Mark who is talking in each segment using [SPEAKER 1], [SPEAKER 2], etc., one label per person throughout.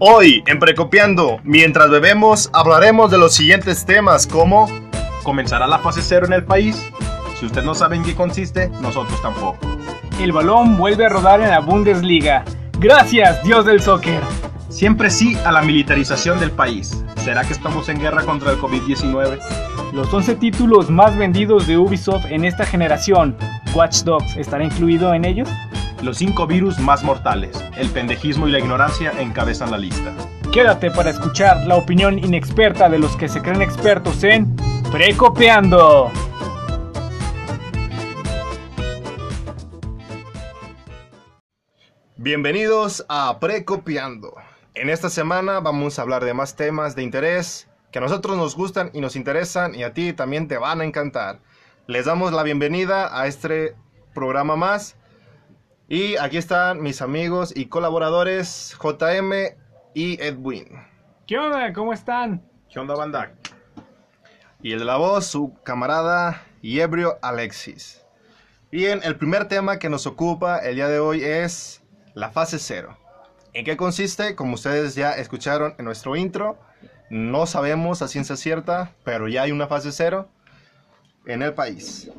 [SPEAKER 1] Hoy, en Precopiando, mientras bebemos, hablaremos de los siguientes temas como
[SPEAKER 2] ¿Comenzará la fase cero en el país? Si usted no sabe en qué consiste, nosotros tampoco.
[SPEAKER 3] El balón vuelve a rodar en la Bundesliga. Gracias, Dios del soccer.
[SPEAKER 2] Siempre sí a la militarización del país. ¿Será que estamos en guerra contra el COVID-19?
[SPEAKER 3] Los 11 títulos más vendidos de Ubisoft en esta generación. ¿Watch Dogs estará incluido en ellos?
[SPEAKER 2] Los 5 virus más mortales. El pendejismo y la ignorancia encabezan la lista.
[SPEAKER 3] Quédate para escuchar la opinión inexperta de los que se creen expertos en Precopeando.
[SPEAKER 1] Bienvenidos a Precopiando. En esta semana vamos a hablar de más temas de interés que a nosotros nos gustan y nos interesan y a ti también te van a encantar. Les damos la bienvenida a este programa más. Y aquí están mis amigos y colaboradores JM y Edwin.
[SPEAKER 3] ¿Qué onda? ¿Cómo están?
[SPEAKER 2] ¿Qué onda, banda?
[SPEAKER 1] Y el de la voz, su camarada y ebrio Alexis. Bien, el primer tema que nos ocupa el día de hoy es la fase cero. ¿En qué consiste? Como ustedes ya escucharon en nuestro intro, no sabemos a ciencia cierta, pero ya hay una fase cero en el país.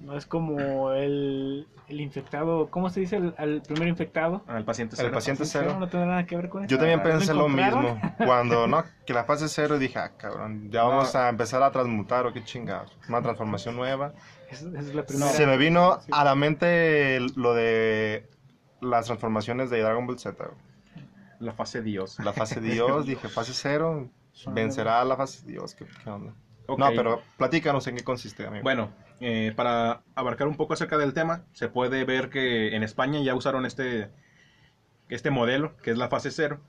[SPEAKER 3] No es como el, el infectado, ¿cómo se dice? El, el primer infectado.
[SPEAKER 2] El paciente
[SPEAKER 1] El
[SPEAKER 2] cero.
[SPEAKER 1] paciente cero.
[SPEAKER 3] No tendrá nada que ver con eso.
[SPEAKER 1] Yo también pensé lo mismo. Cuando no, que la fase cero dije, ah, cabrón, ya vamos a empezar a transmutar o qué chingados. Una transformación nueva.
[SPEAKER 3] Es, es la primera.
[SPEAKER 1] Se me vino a la mente lo de las transformaciones de Dragon Ball Z.
[SPEAKER 2] La fase Dios.
[SPEAKER 1] La fase Dios, dije, fase cero, vencerá la fase Dios. ¿Qué, qué onda? No, pero platícanos en qué consiste, amigo.
[SPEAKER 2] Bueno, eh, para abarcar un poco acerca del tema, se puede ver que en España ya usaron este, este modelo, que es la fase cero.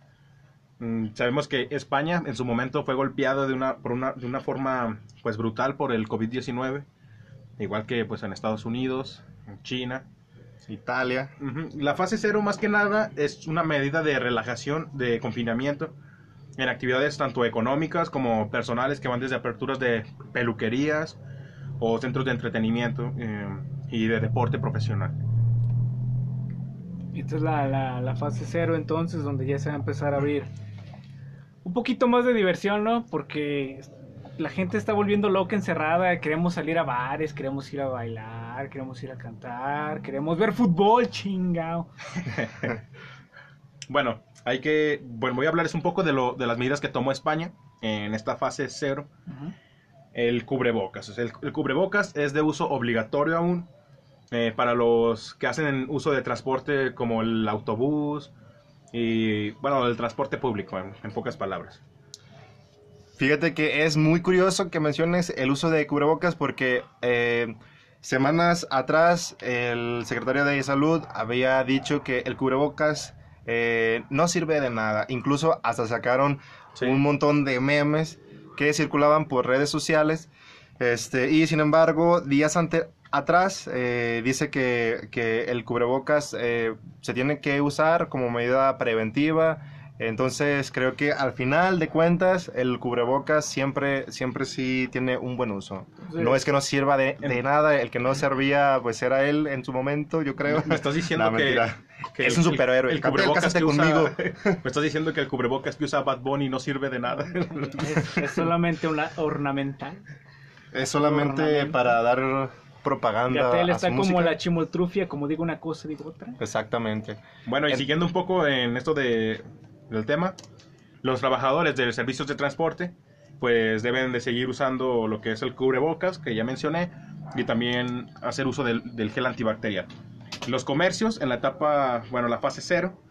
[SPEAKER 2] Mm, sabemos que España en su momento fue golpeada de una, por una, de una forma pues brutal por el COVID-19, igual que pues en Estados Unidos, en China.
[SPEAKER 1] Italia.
[SPEAKER 2] La fase cero más que nada es una medida de relajación, de confinamiento en actividades tanto económicas como personales que van desde aperturas de peluquerías o centros de entretenimiento eh, y de deporte profesional.
[SPEAKER 3] Esta es la, la, la fase cero entonces, donde ya se va a empezar a abrir un poquito más de diversión, ¿no? Porque la gente está volviendo loca, encerrada, queremos salir a bares, queremos ir a bailar, queremos ir a cantar, queremos ver fútbol, chingao.
[SPEAKER 2] Bueno, hay que, bueno, voy a hablarles un poco de, lo, de las medidas que tomó España en esta fase cero.
[SPEAKER 3] Ujú.
[SPEAKER 2] El cubrebocas. O sea, el, el cubrebocas es de uso obligatorio aún eh, para los que hacen uso de transporte como el autobús y, bueno, el transporte público, en, en pocas palabras.
[SPEAKER 1] Fíjate que es muy curioso que menciones el uso de cubrebocas porque eh, semanas atrás el secretario de Salud había dicho que el cubrebocas eh, no sirve de nada. Incluso hasta sacaron
[SPEAKER 2] Sí.
[SPEAKER 1] un montón de memes que circulaban por redes sociales. Este, y sin embargo, días atrás eh, dice que, que el cubrebocas eh, se tiene que usar como medida preventiva. Entonces creo que al final de cuentas el cubrebocas siempre, siempre sí tiene un buen uso.
[SPEAKER 3] Sí.
[SPEAKER 1] No es que no sirva de, de nada, el que no servía pues era él en su momento, yo creo.
[SPEAKER 2] Me estás diciendo
[SPEAKER 1] No,
[SPEAKER 2] que,
[SPEAKER 1] Es un superhéroe.
[SPEAKER 2] El,
[SPEAKER 1] Catel,
[SPEAKER 2] cubrebocas que usa-
[SPEAKER 1] conmigo.
[SPEAKER 2] me estás diciendo que el cubrebocas que usa Bad Bunny no sirve de nada.
[SPEAKER 3] Es, es solamente una ornamental.
[SPEAKER 1] Es solamente para dar propaganda.
[SPEAKER 3] Gatel
[SPEAKER 1] a
[SPEAKER 3] está
[SPEAKER 1] su
[SPEAKER 3] como
[SPEAKER 1] música.
[SPEAKER 3] la chimoltrufia, como digo una cosa, digo otra.
[SPEAKER 1] Exactamente.
[SPEAKER 2] Bueno, y
[SPEAKER 1] En-
[SPEAKER 2] siguiendo un poco en esto de, del tema, los trabajadores de servicios de transporte pues deben de seguir usando lo que es el cubrebocas, que ya mencioné, y también hacer uso del, del gel antibacterial. Los comercios en la etapa, bueno, la fase cero,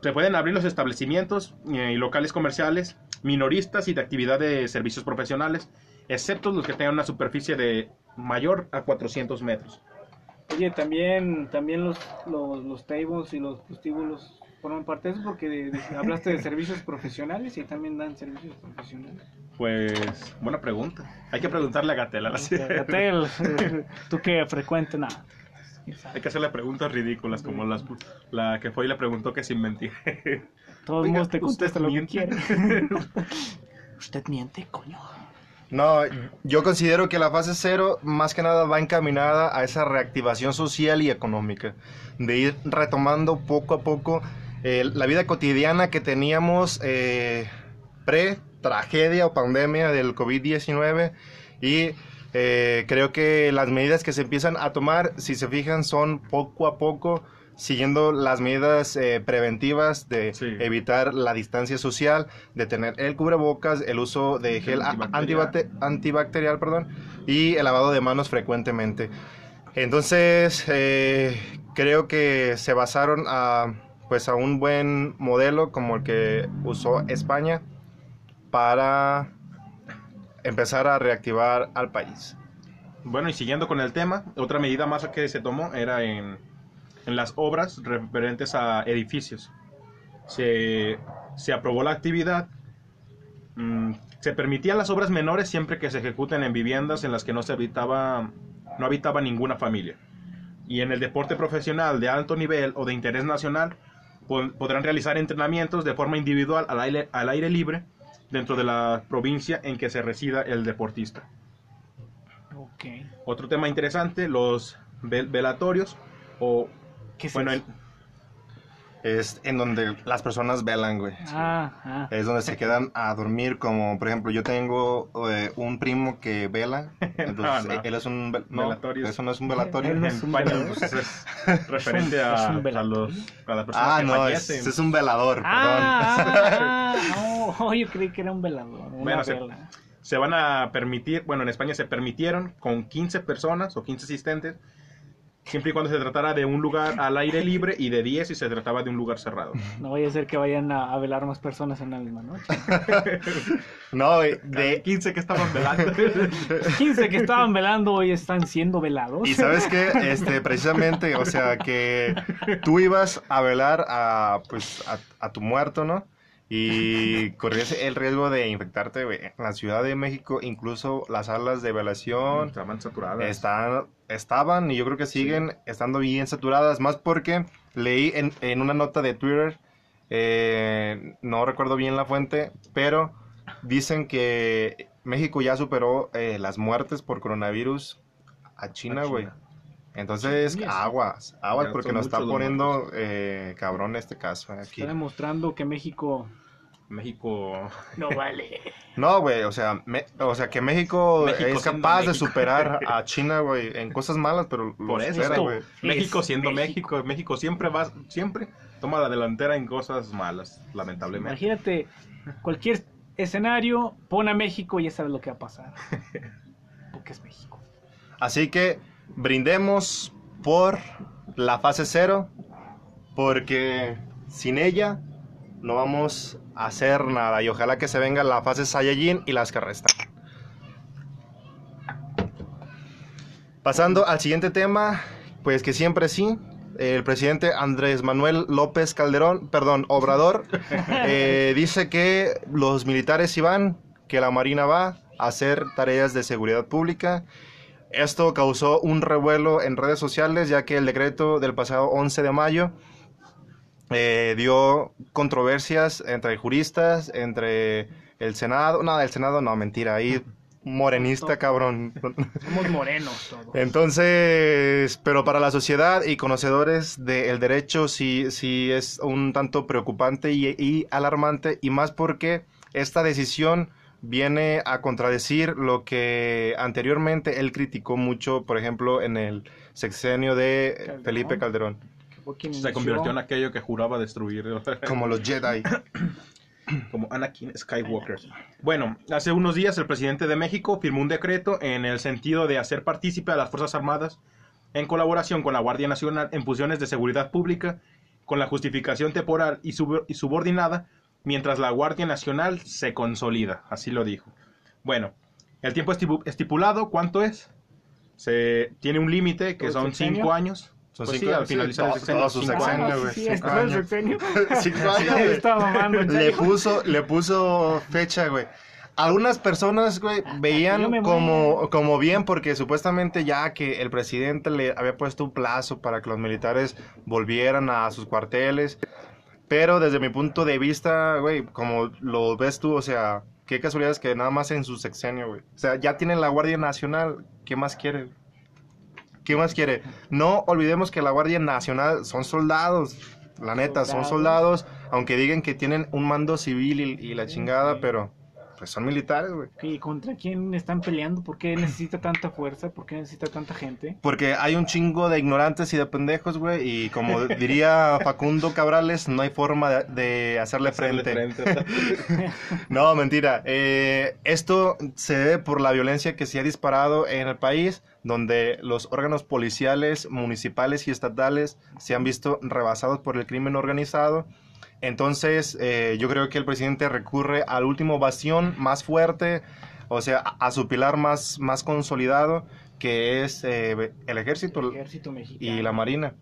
[SPEAKER 2] se pueden abrir los establecimientos eh, y locales comerciales, minoristas y de actividad de servicios profesionales, excepto los que tengan una superficie de mayor a 400 metros.
[SPEAKER 3] Oye, también, también los, los, los tables y los prostíbulos forman parte de eso porque de- de- hablaste de servicios profesionales y también dan servicios profesionales.
[SPEAKER 2] Pues, buena pregunta. Hay que preguntarle a Gatela. la-
[SPEAKER 3] Gatel, eh, tú que frecuentes nada.
[SPEAKER 2] Hay que hacerle preguntas ridículas, como las, la que fue y le preguntó que sin mentir.
[SPEAKER 3] Todos
[SPEAKER 2] Oiga,
[SPEAKER 3] modos te contesta
[SPEAKER 2] ¿usted
[SPEAKER 3] lo que quiere. Usted miente, coño.
[SPEAKER 1] No, yo considero que la fase cero más que nada va encaminada a esa reactivación social y económica, de ir retomando poco a poco eh, la vida cotidiana que teníamos eh, pre-tragedia o pandemia del COVID-19 y eh, creo que las medidas que se empiezan a tomar, si se fijan, son poco a poco siguiendo las medidas eh, preventivas de
[SPEAKER 2] Sí.
[SPEAKER 1] evitar la distancia social, de tener el cubrebocas, el uso de gel
[SPEAKER 2] Antibacterial.
[SPEAKER 1] antibacte- antibacterial, perdón, y el lavado de manos frecuentemente. Entonces, eh, creo que se basaron a, pues, a un buen modelo como el que usó España para empezar a reactivar al país.
[SPEAKER 2] Bueno, y siguiendo con el tema, otra medida más que se tomó era en, en las obras referentes a edificios. Se, se aprobó la actividad. mm, se permitían las obras menores siempre que se ejecuten en viviendas en las que no se habitaba, no habitaba ninguna familia. Y en el deporte profesional de alto nivel o de interés nacional podrán realizar entrenamientos de forma individual al aire, al aire libre dentro de la provincia en que se resida el deportista.
[SPEAKER 3] Ok.
[SPEAKER 2] Otro tema interesante, los vel- velatorios o
[SPEAKER 3] ¿Qué es
[SPEAKER 2] bueno,
[SPEAKER 3] eso?
[SPEAKER 1] Es en donde las personas velan, güey.
[SPEAKER 3] Ah, ah.
[SPEAKER 1] Es donde se quedan a dormir, como por ejemplo, yo tengo eh, un primo que vela. Entonces,
[SPEAKER 2] No, no.
[SPEAKER 1] él es un. vel- No,
[SPEAKER 2] Velatorio.
[SPEAKER 1] eso no es un velatorio.
[SPEAKER 3] Él no
[SPEAKER 2] en
[SPEAKER 3] es un
[SPEAKER 2] España
[SPEAKER 3] velador.
[SPEAKER 2] pues, es referente a,
[SPEAKER 3] es
[SPEAKER 2] a
[SPEAKER 3] velatorio.
[SPEAKER 2] los, a las personas
[SPEAKER 1] Ah,
[SPEAKER 2] que
[SPEAKER 1] no, es,
[SPEAKER 2] fallecen.
[SPEAKER 1] es un velador, perdón.
[SPEAKER 3] Ah, ah, ah, oh, yo creí que era un velador, una
[SPEAKER 2] Bueno, se-
[SPEAKER 3] vela.
[SPEAKER 2] Se van a permitir, bueno, en España se permitieron con 15 personas o 15 asistentes, siempre y cuando se tratara de un lugar al aire libre y de 10 si se trataba de un lugar cerrado.
[SPEAKER 3] No vaya a ser que vayan a, a velar más personas en la misma noche.
[SPEAKER 1] No,
[SPEAKER 2] De
[SPEAKER 1] de,
[SPEAKER 2] 15 que estaban velando.
[SPEAKER 3] 15 que estaban velando hoy están siendo velados.
[SPEAKER 1] Y sabes qué, este, precisamente, o sea, que tú ibas a velar a, pues, a, a tu muerto, ¿no? Y corrías el riesgo de infectarte, güey. En la Ciudad de México, incluso las salas de velación
[SPEAKER 2] Estaban saturadas.
[SPEAKER 1] están, estaban y yo creo que siguen estando bien saturadas, más porque leí en, en una nota de Twitter, eh, no recuerdo bien la fuente, pero dicen que México ya superó eh, las muertes por coronavirus a China, güey. Entonces, aguas, aguas,
[SPEAKER 2] Ya
[SPEAKER 1] porque nos está poniendo eh, cabrón este caso eh, aquí.
[SPEAKER 3] Está demostrando que México
[SPEAKER 2] México
[SPEAKER 3] no vale.
[SPEAKER 1] No, güey, o sea, me- o sea, que México,
[SPEAKER 2] México
[SPEAKER 1] es capaz de superar a China, güey, en cosas malas, pero lo
[SPEAKER 2] Por eso,
[SPEAKER 1] supera,
[SPEAKER 3] esto-
[SPEAKER 1] güey.
[SPEAKER 2] México siendo
[SPEAKER 3] México.
[SPEAKER 2] México. México siempre va, siempre toma la delantera en cosas malas, lamentablemente.
[SPEAKER 3] Imagínate, cualquier escenario, pon a México y ya sabes lo que va a pasar. Porque es México.
[SPEAKER 1] Así que brindemos por la fase cero, porque sin ella no vamos a hacer nada. Y ojalá que se venga la fase Saiyajin y las que restan. Pasando al siguiente tema, pues que siempre sí, el presidente Andrés Manuel López Calderón, perdón, Obrador, eh, dice que los militares van, que la Marina va a hacer tareas de seguridad pública. Esto causó un revuelo en redes sociales, ya que el decreto del pasado 11 de mayo eh, dio controversias entre juristas, entre el Senado. No, el Senado no, mentira, ahí morenista, cabrón.
[SPEAKER 3] Somos morenos todos.
[SPEAKER 1] Entonces, pero para la sociedad y conocedores del derecho sí, sí es un tanto preocupante y, y alarmante, y más porque esta decisión viene a contradecir lo que anteriormente él criticó mucho, por ejemplo, en el sexenio de
[SPEAKER 3] Calderón.
[SPEAKER 1] Felipe Calderón,
[SPEAKER 2] Se convirtió en aquello que juraba destruir,
[SPEAKER 1] como los Jedi.
[SPEAKER 2] como Anakin Skywalker. Bueno, hace unos días el presidente de México firmó un decreto en el sentido de hacer partícipe a las Fuerzas Armadas en colaboración con la Guardia Nacional en funciones de seguridad pública con la justificación temporal y subordinada mientras la Guardia Nacional se consolida, así lo dijo. Bueno, el tiempo estipu- estipulado, ¿cuánto es? Se tiene un límite que
[SPEAKER 3] ¿Todo
[SPEAKER 2] son
[SPEAKER 3] sexenio?
[SPEAKER 2] cinco años.
[SPEAKER 1] Son
[SPEAKER 2] Pues
[SPEAKER 1] cinco-
[SPEAKER 2] sí, al
[SPEAKER 1] sí,
[SPEAKER 2] finalizar el
[SPEAKER 1] todo-
[SPEAKER 2] sexenio,
[SPEAKER 1] todo su
[SPEAKER 2] cinco
[SPEAKER 1] sexenio,
[SPEAKER 2] años.
[SPEAKER 1] Güey,
[SPEAKER 3] sí, el
[SPEAKER 1] años.
[SPEAKER 3] sexenio.
[SPEAKER 1] Cinco años,
[SPEAKER 3] Sí,
[SPEAKER 1] güey.
[SPEAKER 3] estaba mamando, en
[SPEAKER 1] le puso, le puso fecha, güey. Algunas personas, güey, veían como, como bien porque supuestamente ya que el presidente le había puesto un plazo para que los militares volvieran a sus cuarteles. Pero desde mi punto de vista, güey, como lo ves tú, o sea, qué casualidad es que nada más en su sexenio, güey. O sea, ya tienen la Guardia Nacional, ¿qué más quiere? ¿Qué más quiere? No olvidemos que la Guardia Nacional son soldados. La neta, son
[SPEAKER 3] Soldados.
[SPEAKER 1] soldados, aunque digan que tienen un mando civil y, y la chingada, pero pues son militares, güey.
[SPEAKER 3] ¿Y contra quién están peleando? ¿Por qué necesita tanta fuerza? ¿Por qué necesita tanta gente?
[SPEAKER 1] Porque hay un chingo de ignorantes y de pendejos, güey, y como diría Facundo Cabrales, no hay forma de, de hacerle
[SPEAKER 2] Hacerle
[SPEAKER 1] frente.
[SPEAKER 2] frente.
[SPEAKER 1] No, mentira. Eh, esto se debe por la violencia que se ha disparado en el país, donde los órganos policiales, municipales y estatales se han visto rebasados por el crimen organizado. Entonces, eh, yo creo que el presidente recurre al último bastión más fuerte, o sea, a, a su pilar más, más consolidado, que es eh, el ejército
[SPEAKER 3] El ejército mexicano.
[SPEAKER 1] y la marina.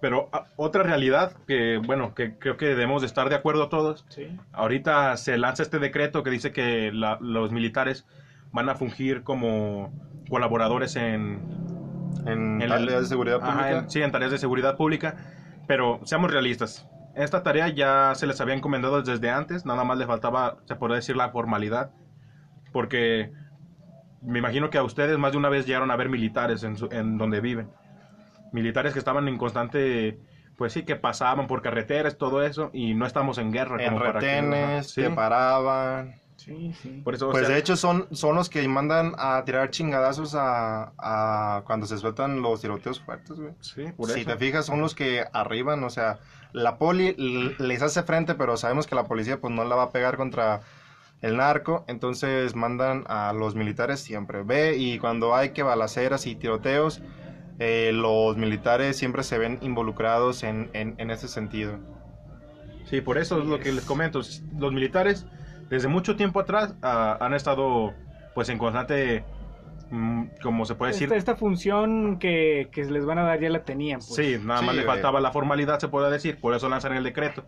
[SPEAKER 2] Pero ah, otra realidad que, bueno, que creo que debemos de estar de acuerdo todos.
[SPEAKER 3] Sí.
[SPEAKER 2] Ahorita se lanza este decreto que dice que la- los militares van a fungir como colaboradores en,
[SPEAKER 1] En,
[SPEAKER 2] en
[SPEAKER 1] tareas de seguridad
[SPEAKER 2] Ajá,
[SPEAKER 1] pública.
[SPEAKER 2] en- sí, en tareas de seguridad pública. Pero seamos realistas. Esta tarea ya se les había encomendado desde antes, nada más le faltaba, se podría decir, la formalidad. Porque me imagino que a ustedes más de una vez llegaron a ver militares en, su- en donde viven. Militares que estaban en constante, pues sí, que pasaban por carreteras, todo eso, y no estamos en guerra.
[SPEAKER 1] en
[SPEAKER 2] como para que-
[SPEAKER 1] retenes,
[SPEAKER 2] sí.
[SPEAKER 1] paraban.
[SPEAKER 3] Sí, sí.
[SPEAKER 2] Por eso, o
[SPEAKER 1] Pues
[SPEAKER 2] sea,
[SPEAKER 1] de hecho son, son los que mandan a tirar chingadazos a, a cuando se sueltan los tiroteos fuertes, güey.
[SPEAKER 2] sí, por
[SPEAKER 1] Si
[SPEAKER 2] eso.
[SPEAKER 1] te fijas, son los que arriban, o sea, la poli les hace frente, pero sabemos que la policía pues no la va a pegar contra el narco, entonces mandan a los militares siempre. Ve, y cuando hay que balaceras y tiroteos, eh, los militares siempre se ven involucrados en, en, ese sentido.
[SPEAKER 2] Sí, por eso es lo que les comento. Los militares, desde mucho tiempo atrás, ah, han estado pues en constante, como se puede decir,
[SPEAKER 3] Esta, esta función que, que les van a dar ya la tenían. Pues.
[SPEAKER 2] sí, nada más
[SPEAKER 1] Sí,
[SPEAKER 2] le
[SPEAKER 1] güey.
[SPEAKER 2] faltaba la formalidad, se puede decir, por eso lanzan el decreto.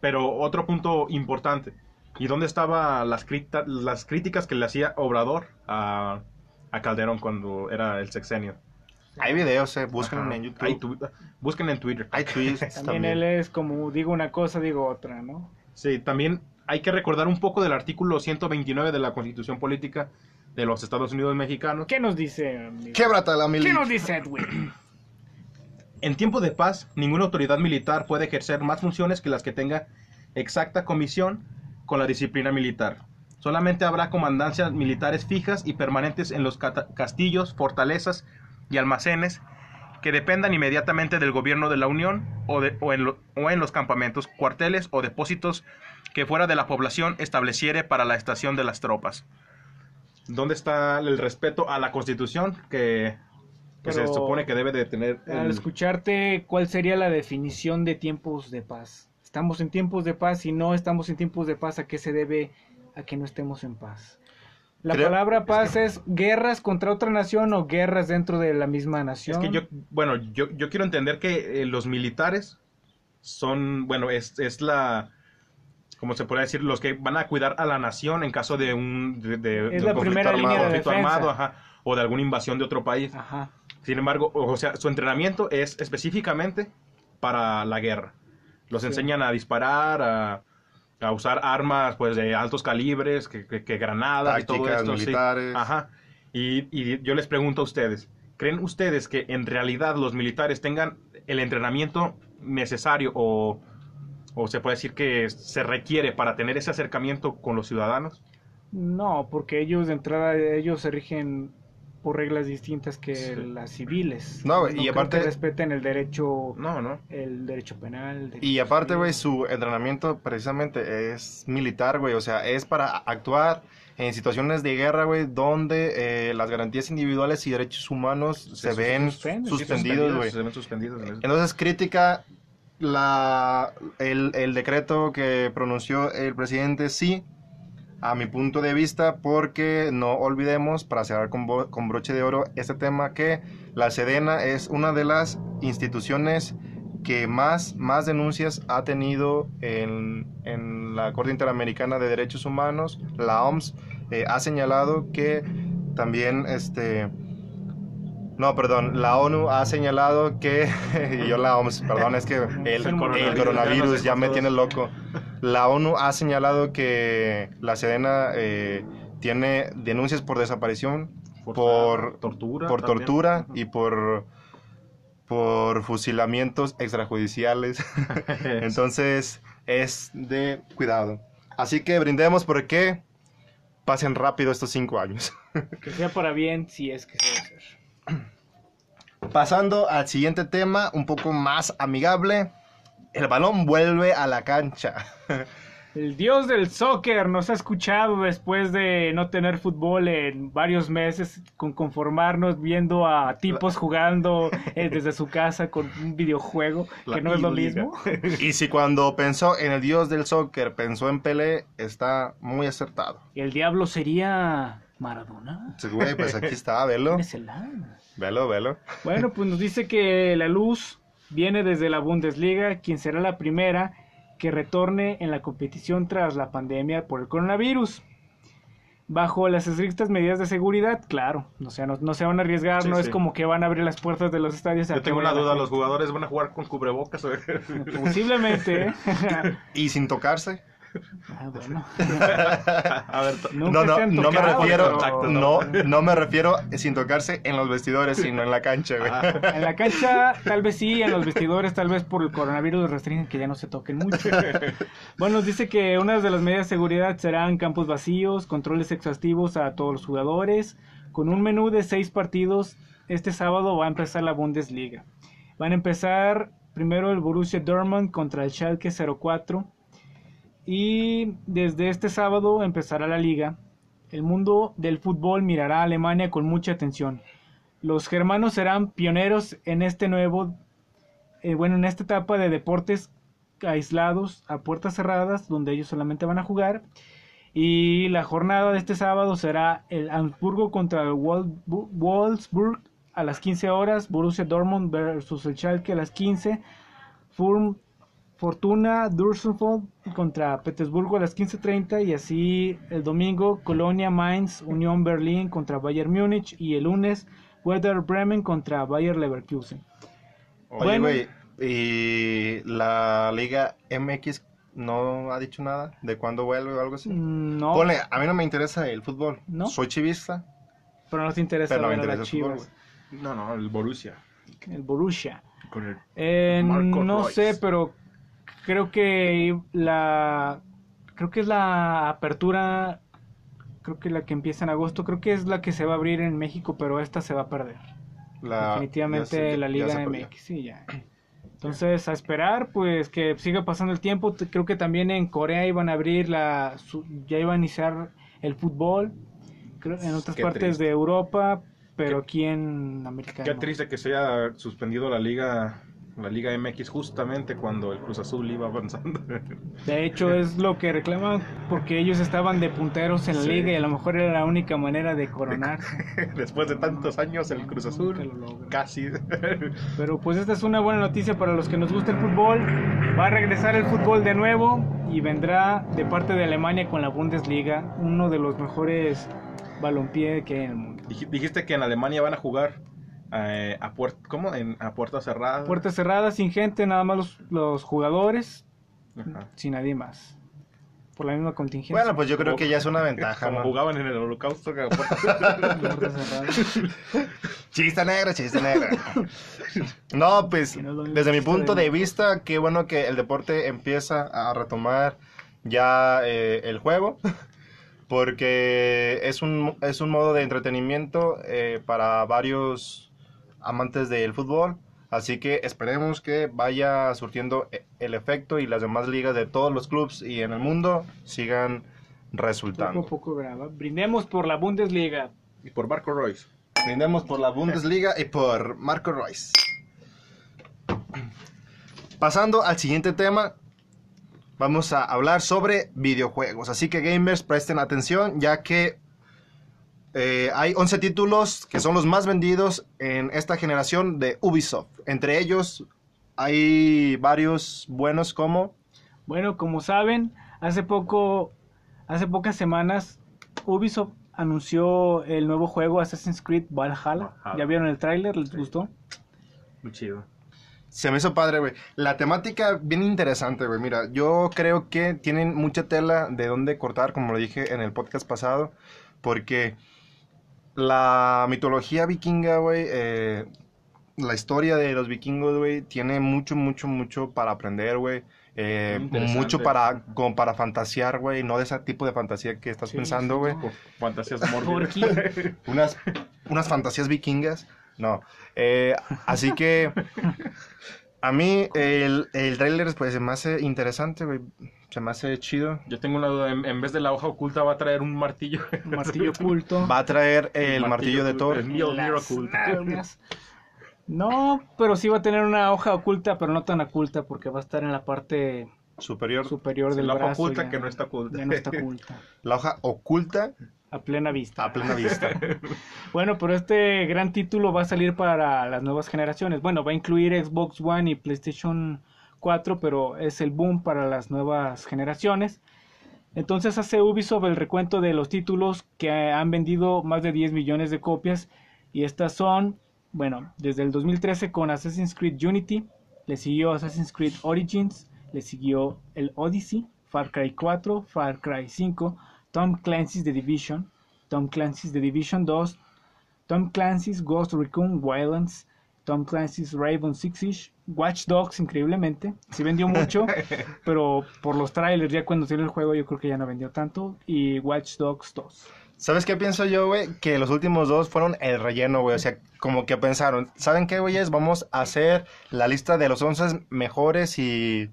[SPEAKER 2] Pero otro punto importante, ¿y dónde estaban las, crita- las críticas que le hacía Obrador a, a Calderón cuando era el sexenio?
[SPEAKER 1] Hay videos, eh, busquen
[SPEAKER 2] Ajá.
[SPEAKER 1] en YouTube.
[SPEAKER 2] Hay tu- busquen en Twitter.
[SPEAKER 1] Hay tweets
[SPEAKER 3] También,
[SPEAKER 1] también.
[SPEAKER 3] él es como digo una cosa, digo otra, ¿no?
[SPEAKER 2] Sí, también hay que recordar un poco del artículo 129 de la Constitución Política de los Estados Unidos Mexicanos.
[SPEAKER 3] ¿Qué nos dice, amigo?
[SPEAKER 1] Québrate la mili.
[SPEAKER 3] ¿Qué nos dice Edwin?
[SPEAKER 2] En tiempo de paz, ninguna autoridad militar puede ejercer más funciones que las que tenga exacta comisión con la disciplina militar. Solamente habrá comandancias militares fijas y permanentes en los castillos, fortalezas y almacenes que dependan inmediatamente del gobierno de la Unión o, de- o en, lo- o en los campamentos, cuarteles o depósitos que fuera de la población estableciere para la estación de las tropas. ¿Dónde está el respeto a la Constitución que, que se supone que debe de tener?
[SPEAKER 3] Al escucharte, ¿cuál sería la definición de tiempos de paz? Estamos en tiempos de paz y no estamos en tiempos de paz. ¿A qué se debe a que no estemos en paz? La
[SPEAKER 1] Creo-
[SPEAKER 3] palabra paz es, guerras contra otra nación o guerras dentro de la misma
[SPEAKER 2] Es
[SPEAKER 3] nación.
[SPEAKER 2] que yo, bueno, yo, yo quiero entender que eh, los militares son, bueno, es, es la, como se puede decir, los que van a cuidar a la nación en caso de un, de, de-
[SPEAKER 3] Es
[SPEAKER 2] de
[SPEAKER 3] la
[SPEAKER 2] un conflicto armado,
[SPEAKER 3] línea de
[SPEAKER 2] conflicto
[SPEAKER 3] defensa.
[SPEAKER 2] armado, ajá, o de alguna invasión de otro país.
[SPEAKER 3] Ajá.
[SPEAKER 2] Sin embargo, o sea, su entrenamiento es específicamente para la guerra. Los
[SPEAKER 3] Sí.
[SPEAKER 2] enseñan a disparar, a, a usar armas pues de altos calibres, que, que- que granadas y todo
[SPEAKER 1] Tácticas
[SPEAKER 2] esto. sí.
[SPEAKER 1] militares.
[SPEAKER 2] Ajá. Y, y yo les pregunto a ustedes, ¿creen ustedes que en realidad los militares tengan el entrenamiento necesario o, o se puede decir que se requiere para tener ese acercamiento con los ciudadanos?
[SPEAKER 3] No, porque ellos de entrada, ellos se rigen por reglas distintas que
[SPEAKER 2] Sí.
[SPEAKER 3] las civiles.
[SPEAKER 1] No, y
[SPEAKER 3] creo
[SPEAKER 1] aparte-
[SPEAKER 3] que respeten el derecho,
[SPEAKER 2] No, no.
[SPEAKER 3] el derecho penal. el derecho
[SPEAKER 1] Y aparte, güey, su entrenamiento precisamente es militar, güey. O sea, es para actuar en situaciones de guerra, güey, donde eh, las garantías individuales y derechos humanos se, ven suspendidos, güey.
[SPEAKER 2] Se ven suspendidos.
[SPEAKER 1] Entonces, crítica la, el, el decreto que pronunció el presidente, sí, a mi punto de vista, porque no olvidemos, para cerrar con, con broche de oro, este tema que la Sedena es una de las instituciones que más, más denuncias ha tenido en, en la Corte Interamericana de Derechos Humanos. La OMS eh, ha señalado que también este no, perdón, la ONU ha señalado que, y yo la OMS, perdón, es que el,
[SPEAKER 3] El
[SPEAKER 1] el
[SPEAKER 3] coronavirus,
[SPEAKER 2] ya
[SPEAKER 1] me tiene loco. La ONU ha señalado que la Sedena eh, tiene denuncias por desaparición, por,
[SPEAKER 2] tortura.
[SPEAKER 1] por
[SPEAKER 2] también.
[SPEAKER 1] tortura y por por fusilamientos extrajudiciales. Entonces es de cuidado. Así que brindemos porque pasen rápido estos cinco años.
[SPEAKER 3] Que sea para bien si es que se debe hacer.
[SPEAKER 1] Pasando al siguiente tema, un poco más amigable. El balón vuelve a la cancha.
[SPEAKER 3] El dios del soccer nos ha escuchado después de no tener fútbol en varios meses, con conformarnos viendo a tipos jugando eh, desde su casa con un videojuego,
[SPEAKER 1] La
[SPEAKER 3] que no es lo mismo.
[SPEAKER 1] Y si cuando pensó en el dios del soccer pensó en Pelé, está muy acertado.
[SPEAKER 3] El diablo sería Maradona.
[SPEAKER 1] Sí, Güey, pues aquí está, velo. Velo, velo.
[SPEAKER 3] Bueno, pues nos dice que la luz viene desde la Bundesliga, quien será la primera que retorne en la competición tras la pandemia por el coronavirus. Bajo las estrictas medidas de seguridad, claro. O sea, no, no se van a arriesgar,
[SPEAKER 2] Sí,
[SPEAKER 3] no es como que van a abrir las puertas de los estadios. a
[SPEAKER 2] Yo tengo una duda. ¿los jugadores van a jugar con cubrebocas?
[SPEAKER 3] Posiblemente, ¿eh?
[SPEAKER 1] Y sin tocarse.
[SPEAKER 3] Ah, bueno.
[SPEAKER 2] a ver,
[SPEAKER 1] No, no, no me refiero, no, no me refiero sin tocarse en los vestidores, sino en la cancha, güey.
[SPEAKER 2] Ah.
[SPEAKER 3] En la cancha, tal vez sí, en los vestidores, tal vez por el coronavirus restringen que ya no se toquen mucho. Bueno, nos dice que una de las medidas de seguridad serán campos vacíos, controles exhaustivos a todos los jugadores, con un menú de seis partidos. Este sábado va a empezar la Bundesliga. Van a empezar primero el Borussia Dortmund contra el Schalke 04 y desde este sábado empezará la liga. El mundo del fútbol mirará a Alemania con mucha atención. Los germanos serán pioneros en este nuevo, eh, bueno, en esta etapa de deportes aislados a puertas cerradas, donde ellos solamente van a jugar. Y la jornada de este sábado será el Augsburgo contra el Wol- Bu- Wolfsburg a las 15 horas, Borussia Dortmund versus el Schalke a las 15, Furm- Fortuna Düsseldorf contra Petersburgo a las 15.30 y así el domingo Colonia Mainz, Unión Berlín contra Bayern Múnich y el lunes Werder Bremen contra Bayer Leverkusen.
[SPEAKER 1] Oye,
[SPEAKER 3] Bueno.
[SPEAKER 1] güey, ¿y la Liga MX no ha dicho nada de cuándo vuelve o algo así?
[SPEAKER 3] Mm, No,
[SPEAKER 1] Ponle, a mí no me interesa el fútbol.
[SPEAKER 3] ¿No?
[SPEAKER 1] Soy chivista,
[SPEAKER 3] pero no te interesa
[SPEAKER 1] pero no me
[SPEAKER 3] ver a
[SPEAKER 1] interesa el fútbol,
[SPEAKER 3] Chivas.
[SPEAKER 2] No, no, el Borussia.
[SPEAKER 3] el Borussia.
[SPEAKER 2] Con el...
[SPEAKER 3] Eh,
[SPEAKER 2] Marco
[SPEAKER 3] no sé, pero creo que la creo que es la apertura creo que la que empieza en agosto, creo que es la que se va a abrir en México, pero esta se va a perder.
[SPEAKER 1] La-
[SPEAKER 3] Definitivamente
[SPEAKER 1] se-
[SPEAKER 3] la Liga. MX, sí, ya. Entonces, a esperar, pues que siga pasando el tiempo. Creo que también en Corea iban a abrir la. su- ya iba a iniciar el fútbol. Creo, en otras
[SPEAKER 2] Qué
[SPEAKER 3] partes
[SPEAKER 2] triste.
[SPEAKER 3] de Europa, pero aquí en América.
[SPEAKER 2] Qué
[SPEAKER 3] no.
[SPEAKER 2] triste que se haya suspendido la Liga la Liga MX justamente cuando el Cruz Azul iba avanzando.
[SPEAKER 3] De hecho, es lo que reclaman porque ellos estaban de punteros en la
[SPEAKER 2] Sí.
[SPEAKER 3] liga y a lo mejor era la única manera de coronarse.
[SPEAKER 2] Después de tantos años el Cruz Azul
[SPEAKER 3] lo
[SPEAKER 2] casi.
[SPEAKER 3] Pero pues esta es una buena noticia para los que nos gusta el fútbol. Va a regresar el fútbol de nuevo y vendrá de parte de Alemania con la Bundesliga, uno de los mejores balompié que hay en el mundo.
[SPEAKER 2] Dij- Dijiste que en Alemania van a jugar eh, a puerta ¿cómo? En, a puerta cerrada.
[SPEAKER 3] Puertas cerradas, sin gente, nada más los, los jugadores,
[SPEAKER 2] Ajá.
[SPEAKER 3] sin nadie más. Por la misma contingencia.
[SPEAKER 1] Bueno, pues yo creo que ya es una ventaja,
[SPEAKER 2] Como
[SPEAKER 1] ¿no?
[SPEAKER 2] jugaban en el holocausto. que a puerta-
[SPEAKER 3] Puertas cerradas.
[SPEAKER 1] Chiste negro, chiste negro. No, pues
[SPEAKER 3] no
[SPEAKER 1] desde mi punto
[SPEAKER 3] de-
[SPEAKER 1] de vista, qué bueno que el deporte empieza a retomar ya eh, el juego, porque es un, es un modo de entretenimiento eh, para varios amantes del fútbol. Así que esperemos que vaya surtiendo e- el efecto y las demás ligas de todos los clubes y en el mundo sigan resultando.
[SPEAKER 3] a poco graba. Brindemos por la Bundesliga.
[SPEAKER 2] y por Marco Royce.
[SPEAKER 1] Brindemos por la Bundesliga y por Marco Reus. Pasando al siguiente tema, vamos a hablar sobre videojuegos. Así que gamers, presten atención, ya que eh, hay 11 títulos que son los más vendidos en esta generación de Ubisoft. Entre ellos hay varios buenos como...
[SPEAKER 3] Bueno, como saben, hace poco, hace pocas semanas, Ubisoft anunció el nuevo juego Assassin's Creed Valhalla.
[SPEAKER 2] Valhalla.
[SPEAKER 3] ¿Ya vieron el tráiler? ¿Les
[SPEAKER 2] Sí.
[SPEAKER 3] gustó?
[SPEAKER 2] Muy chido.
[SPEAKER 1] Se me hizo padre, güey. La temática bien interesante, güey. Mira, yo creo que tienen mucha tela de dónde cortar, como lo dije en el podcast pasado, porque la mitología vikinga, güey, eh, la historia de los vikingos, güey, tiene mucho, mucho, mucho para aprender, güey. Eh, mucho para, como para fantasear, güey, no de ese tipo de fantasía que estás
[SPEAKER 3] Sí,
[SPEAKER 1] pensando, güey.
[SPEAKER 2] fantasías
[SPEAKER 3] ¿Por
[SPEAKER 2] mórbidas.
[SPEAKER 3] qué?
[SPEAKER 1] Unas, unas fantasías vikingas, no. Eh, así que a mí el, el trailer, pues, se me hace interesante, güey. Se me hace chido.
[SPEAKER 2] Yo tengo una duda, en, en vez de la hoja oculta va a traer un martillo.
[SPEAKER 3] Un martillo oculto.
[SPEAKER 1] Va a traer el martillo, de Thor.
[SPEAKER 2] El Mjolnir
[SPEAKER 3] Las
[SPEAKER 2] oculto.
[SPEAKER 3] nalgas. No, pero sí va a tener una hoja oculta, pero no tan oculta porque va a estar en la parte
[SPEAKER 1] Superior.
[SPEAKER 3] superior del
[SPEAKER 2] La hoja
[SPEAKER 3] brazo.
[SPEAKER 2] oculta
[SPEAKER 3] ya-
[SPEAKER 2] que no está oculta.
[SPEAKER 3] Ya no está oculta.
[SPEAKER 1] La hoja oculta
[SPEAKER 3] A plena vista.
[SPEAKER 1] a plena vista.
[SPEAKER 3] Bueno, pero este gran título va a salir para las nuevas generaciones. Bueno, va a incluir Xbox One y PlayStation 4, pero es el boom para las nuevas generaciones. Entonces hace Ubisoft el recuento de los títulos que han vendido más de 10 millones de copias. Y estas son, bueno, desde el 2013 con Assassin's Creed Unity, le siguió Assassin's Creed Origins, le siguió el Odyssey, Far Cry 4, Far Cry 5, Tom Clancy's The Division, Tom Clancy's The Division 2, Tom Clancy's Ghost Recon Wildlands, Tom Clancy's Rainbow Six Siege, Watch Dogs, increíblemente, sí vendió mucho, pero por los trailers, ya cuando salió el juego, yo creo que ya no vendió tanto, y Watch Dogs 2.
[SPEAKER 1] ¿Sabes qué pienso yo, güey? Que los últimos dos fueron el relleno, güey. O sea, como que pensaron, ¿saben qué, güeyes? Vamos a hacer la lista de los 11 mejores y...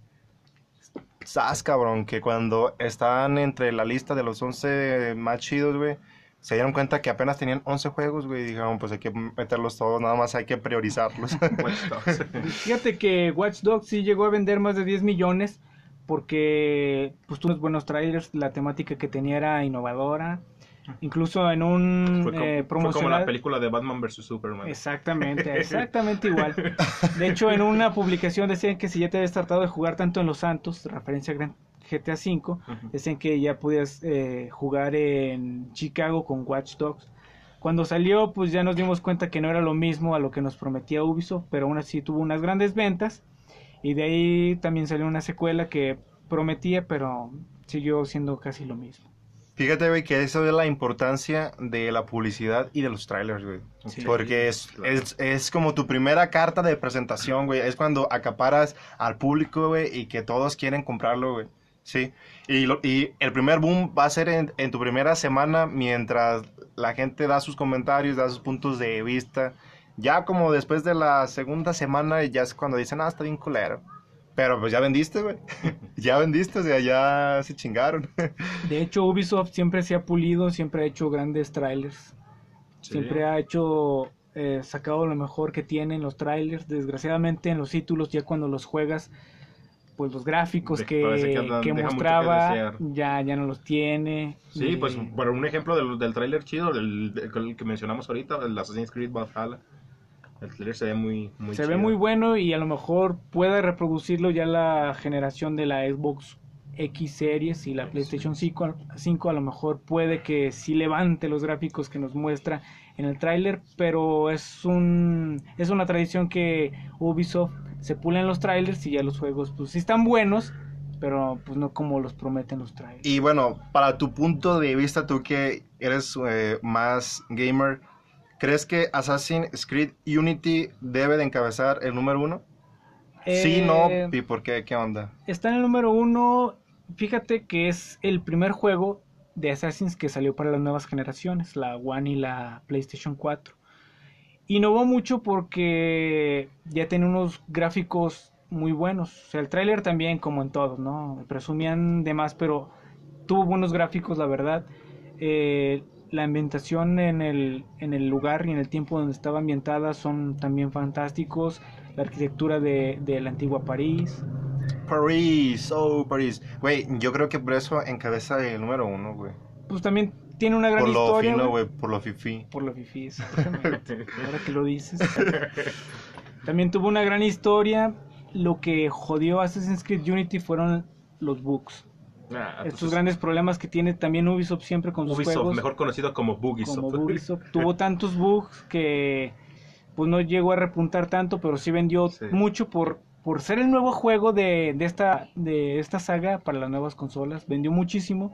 [SPEAKER 1] ¿Sabes, cabrón? Que cuando estaban entre la lista de los 11 más chidos, güey, se dieron cuenta que apenas tenían 11 juegos, güey. Y dijeron, pues hay que meterlos todos, nada más hay que priorizarlos.
[SPEAKER 2] Watch Dogs.
[SPEAKER 3] Fíjate que Watch Dogs sí llegó a vender más de 10 millones porque pues tuvo unos buenos trailers, la temática que tenía era innovadora, incluso en un
[SPEAKER 2] Fue, como,
[SPEAKER 3] eh,
[SPEAKER 2] fue como la película de Batman vs Superman.
[SPEAKER 3] Exactamente, exactamente igual. De hecho, en una publicación decían que si ya te habías tratado de jugar tanto en Los Santos, referencia a Gran- GTA V,
[SPEAKER 2] Ujú.
[SPEAKER 3] decían que ya podías eh, jugar en Chicago con Watch Dogs. Cuando salió, pues ya nos dimos cuenta que no era lo mismo a lo que nos prometía Ubisoft, pero aún así tuvo unas grandes ventas. Y de ahí también salió una secuela que prometía, pero siguió siendo casi lo mismo.
[SPEAKER 1] Fíjate, güey, que eso es la importancia de la publicidad y de los trailers, güey.
[SPEAKER 3] Sí.
[SPEAKER 1] Porque es,
[SPEAKER 2] claro.
[SPEAKER 1] es, es como tu primera carta de presentación, güey. Es cuando acaparas al público, güey, y que todos quieren comprarlo, güey. Sí. Y, lo- y el primer boom va a ser en, en tu primera semana mientras la gente da sus comentarios, da sus puntos de vista. Ya como después de la segunda semana, ya es cuando dicen, ah, está bien culero. Pero pues ya vendiste, güey. ya vendiste, o sea, ya se chingaron.
[SPEAKER 3] De hecho, Ubisoft siempre se ha pulido, siempre ha hecho grandes trailers.
[SPEAKER 2] Sí.
[SPEAKER 3] Siempre ha hecho, eh, sacado lo mejor que tiene en los trailers. Desgraciadamente en los títulos, ya cuando los juegas, pues los gráficos
[SPEAKER 2] De-
[SPEAKER 3] que,
[SPEAKER 2] que
[SPEAKER 3] mostraba ya, ya no los tiene.
[SPEAKER 2] Sí,
[SPEAKER 3] Y-
[SPEAKER 2] pues por un ejemplo del, del tráiler chido, del, del que mencionamos ahorita, el Assassin's Creed Valhalla. El trailer se ve muy, muy
[SPEAKER 3] se
[SPEAKER 2] chido.
[SPEAKER 3] ve muy bueno y a lo mejor puede reproducirlo ya la generación de la Xbox X Series y la PlayStation 5, a- 5 a lo mejor puede que sí levante los gráficos que nos muestra en el tráiler, pero es un es una tradición que Ubisoft se pula en los trailers y ya los juegos pues sí están buenos, pero pues no como los prometen los trailers.
[SPEAKER 1] Y bueno, para tu punto de vista, tú que eres eh, más gamer, ¿crees que Assassin's Creed Unity debe de encabezar el número uno? sí,
[SPEAKER 3] Eh,
[SPEAKER 1] no, ¿y por qué? ¿Qué onda?
[SPEAKER 3] Está en el número uno. Fíjate que es el primer juego de Assassin's que salió para las nuevas generaciones, la One y la PlayStation 4. Innovó mucho porque ya tiene unos gráficos muy buenos. O sea, el tráiler también, como en todos, ¿no? Presumían de más, pero tuvo buenos gráficos, la verdad. Eh, la ambientación en el, en el lugar y en el tiempo donde estaba ambientada son también fantásticos. La arquitectura de, de la antigua París.
[SPEAKER 1] París, oh, París. Güey, yo creo que por eso encabeza el número uno, güey.
[SPEAKER 3] pues también tiene una gran
[SPEAKER 1] Por lo
[SPEAKER 3] historia.
[SPEAKER 1] fino,
[SPEAKER 3] güey.
[SPEAKER 1] güey, por lo fifi.
[SPEAKER 3] Por lo fifi, exactamente. Ahora que lo dices. también tuvo una gran historia. Lo que jodió a Assassin's Creed Unity fueron los bugs.
[SPEAKER 2] Ah,
[SPEAKER 3] Estos
[SPEAKER 2] es
[SPEAKER 3] grandes problemas que tiene también Ubisoft siempre con sus
[SPEAKER 2] Ubisoft,
[SPEAKER 3] juegos.
[SPEAKER 2] mejor conocido como Bugisoft.
[SPEAKER 3] como. Tuvo tantos bugs que pues no llegó a repuntar tanto, pero sí vendió
[SPEAKER 2] Sí.
[SPEAKER 3] mucho por, por ser el nuevo juego de, de esta, de esta saga para las nuevas consolas. Vendió muchísimo.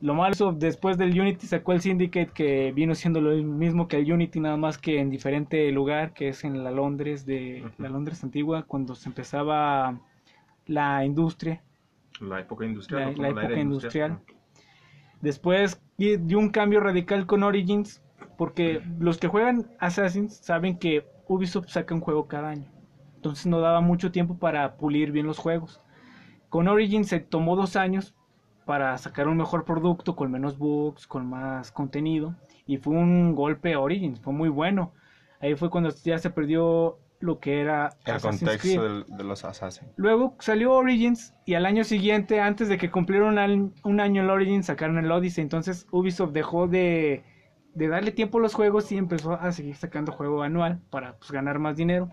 [SPEAKER 3] Lo malo es que después del Unity sacó el Syndicate que vino siendo lo mismo que el Unity nada más que en diferente lugar que es en la Londres de la Londres antigua cuando se empezaba la industria
[SPEAKER 2] La época industrial.
[SPEAKER 3] la, la época industrial. Después di- dio un cambio radical con Origins, porque los que juegan Assassin's saben que Ubisoft saca un juego cada año. Entonces no daba mucho tiempo para pulir bien los juegos. Con Origins se tomó dos años para sacar un mejor producto, con menos bugs, con más contenido. Y fue un golpe a Origins, fue muy bueno. Ahí fue cuando ya se perdió lo que era
[SPEAKER 1] El
[SPEAKER 3] Assassin's
[SPEAKER 1] contexto del- de los Assassin.
[SPEAKER 3] Luego salió Origins y al año siguiente, antes de que cumpliera un, al- un año el Origins, sacaron el Odyssey. Entonces Ubisoft dejó de, de darle tiempo a los juegos y empezó a seguir sacando juego anual para pues, ganar más dinero.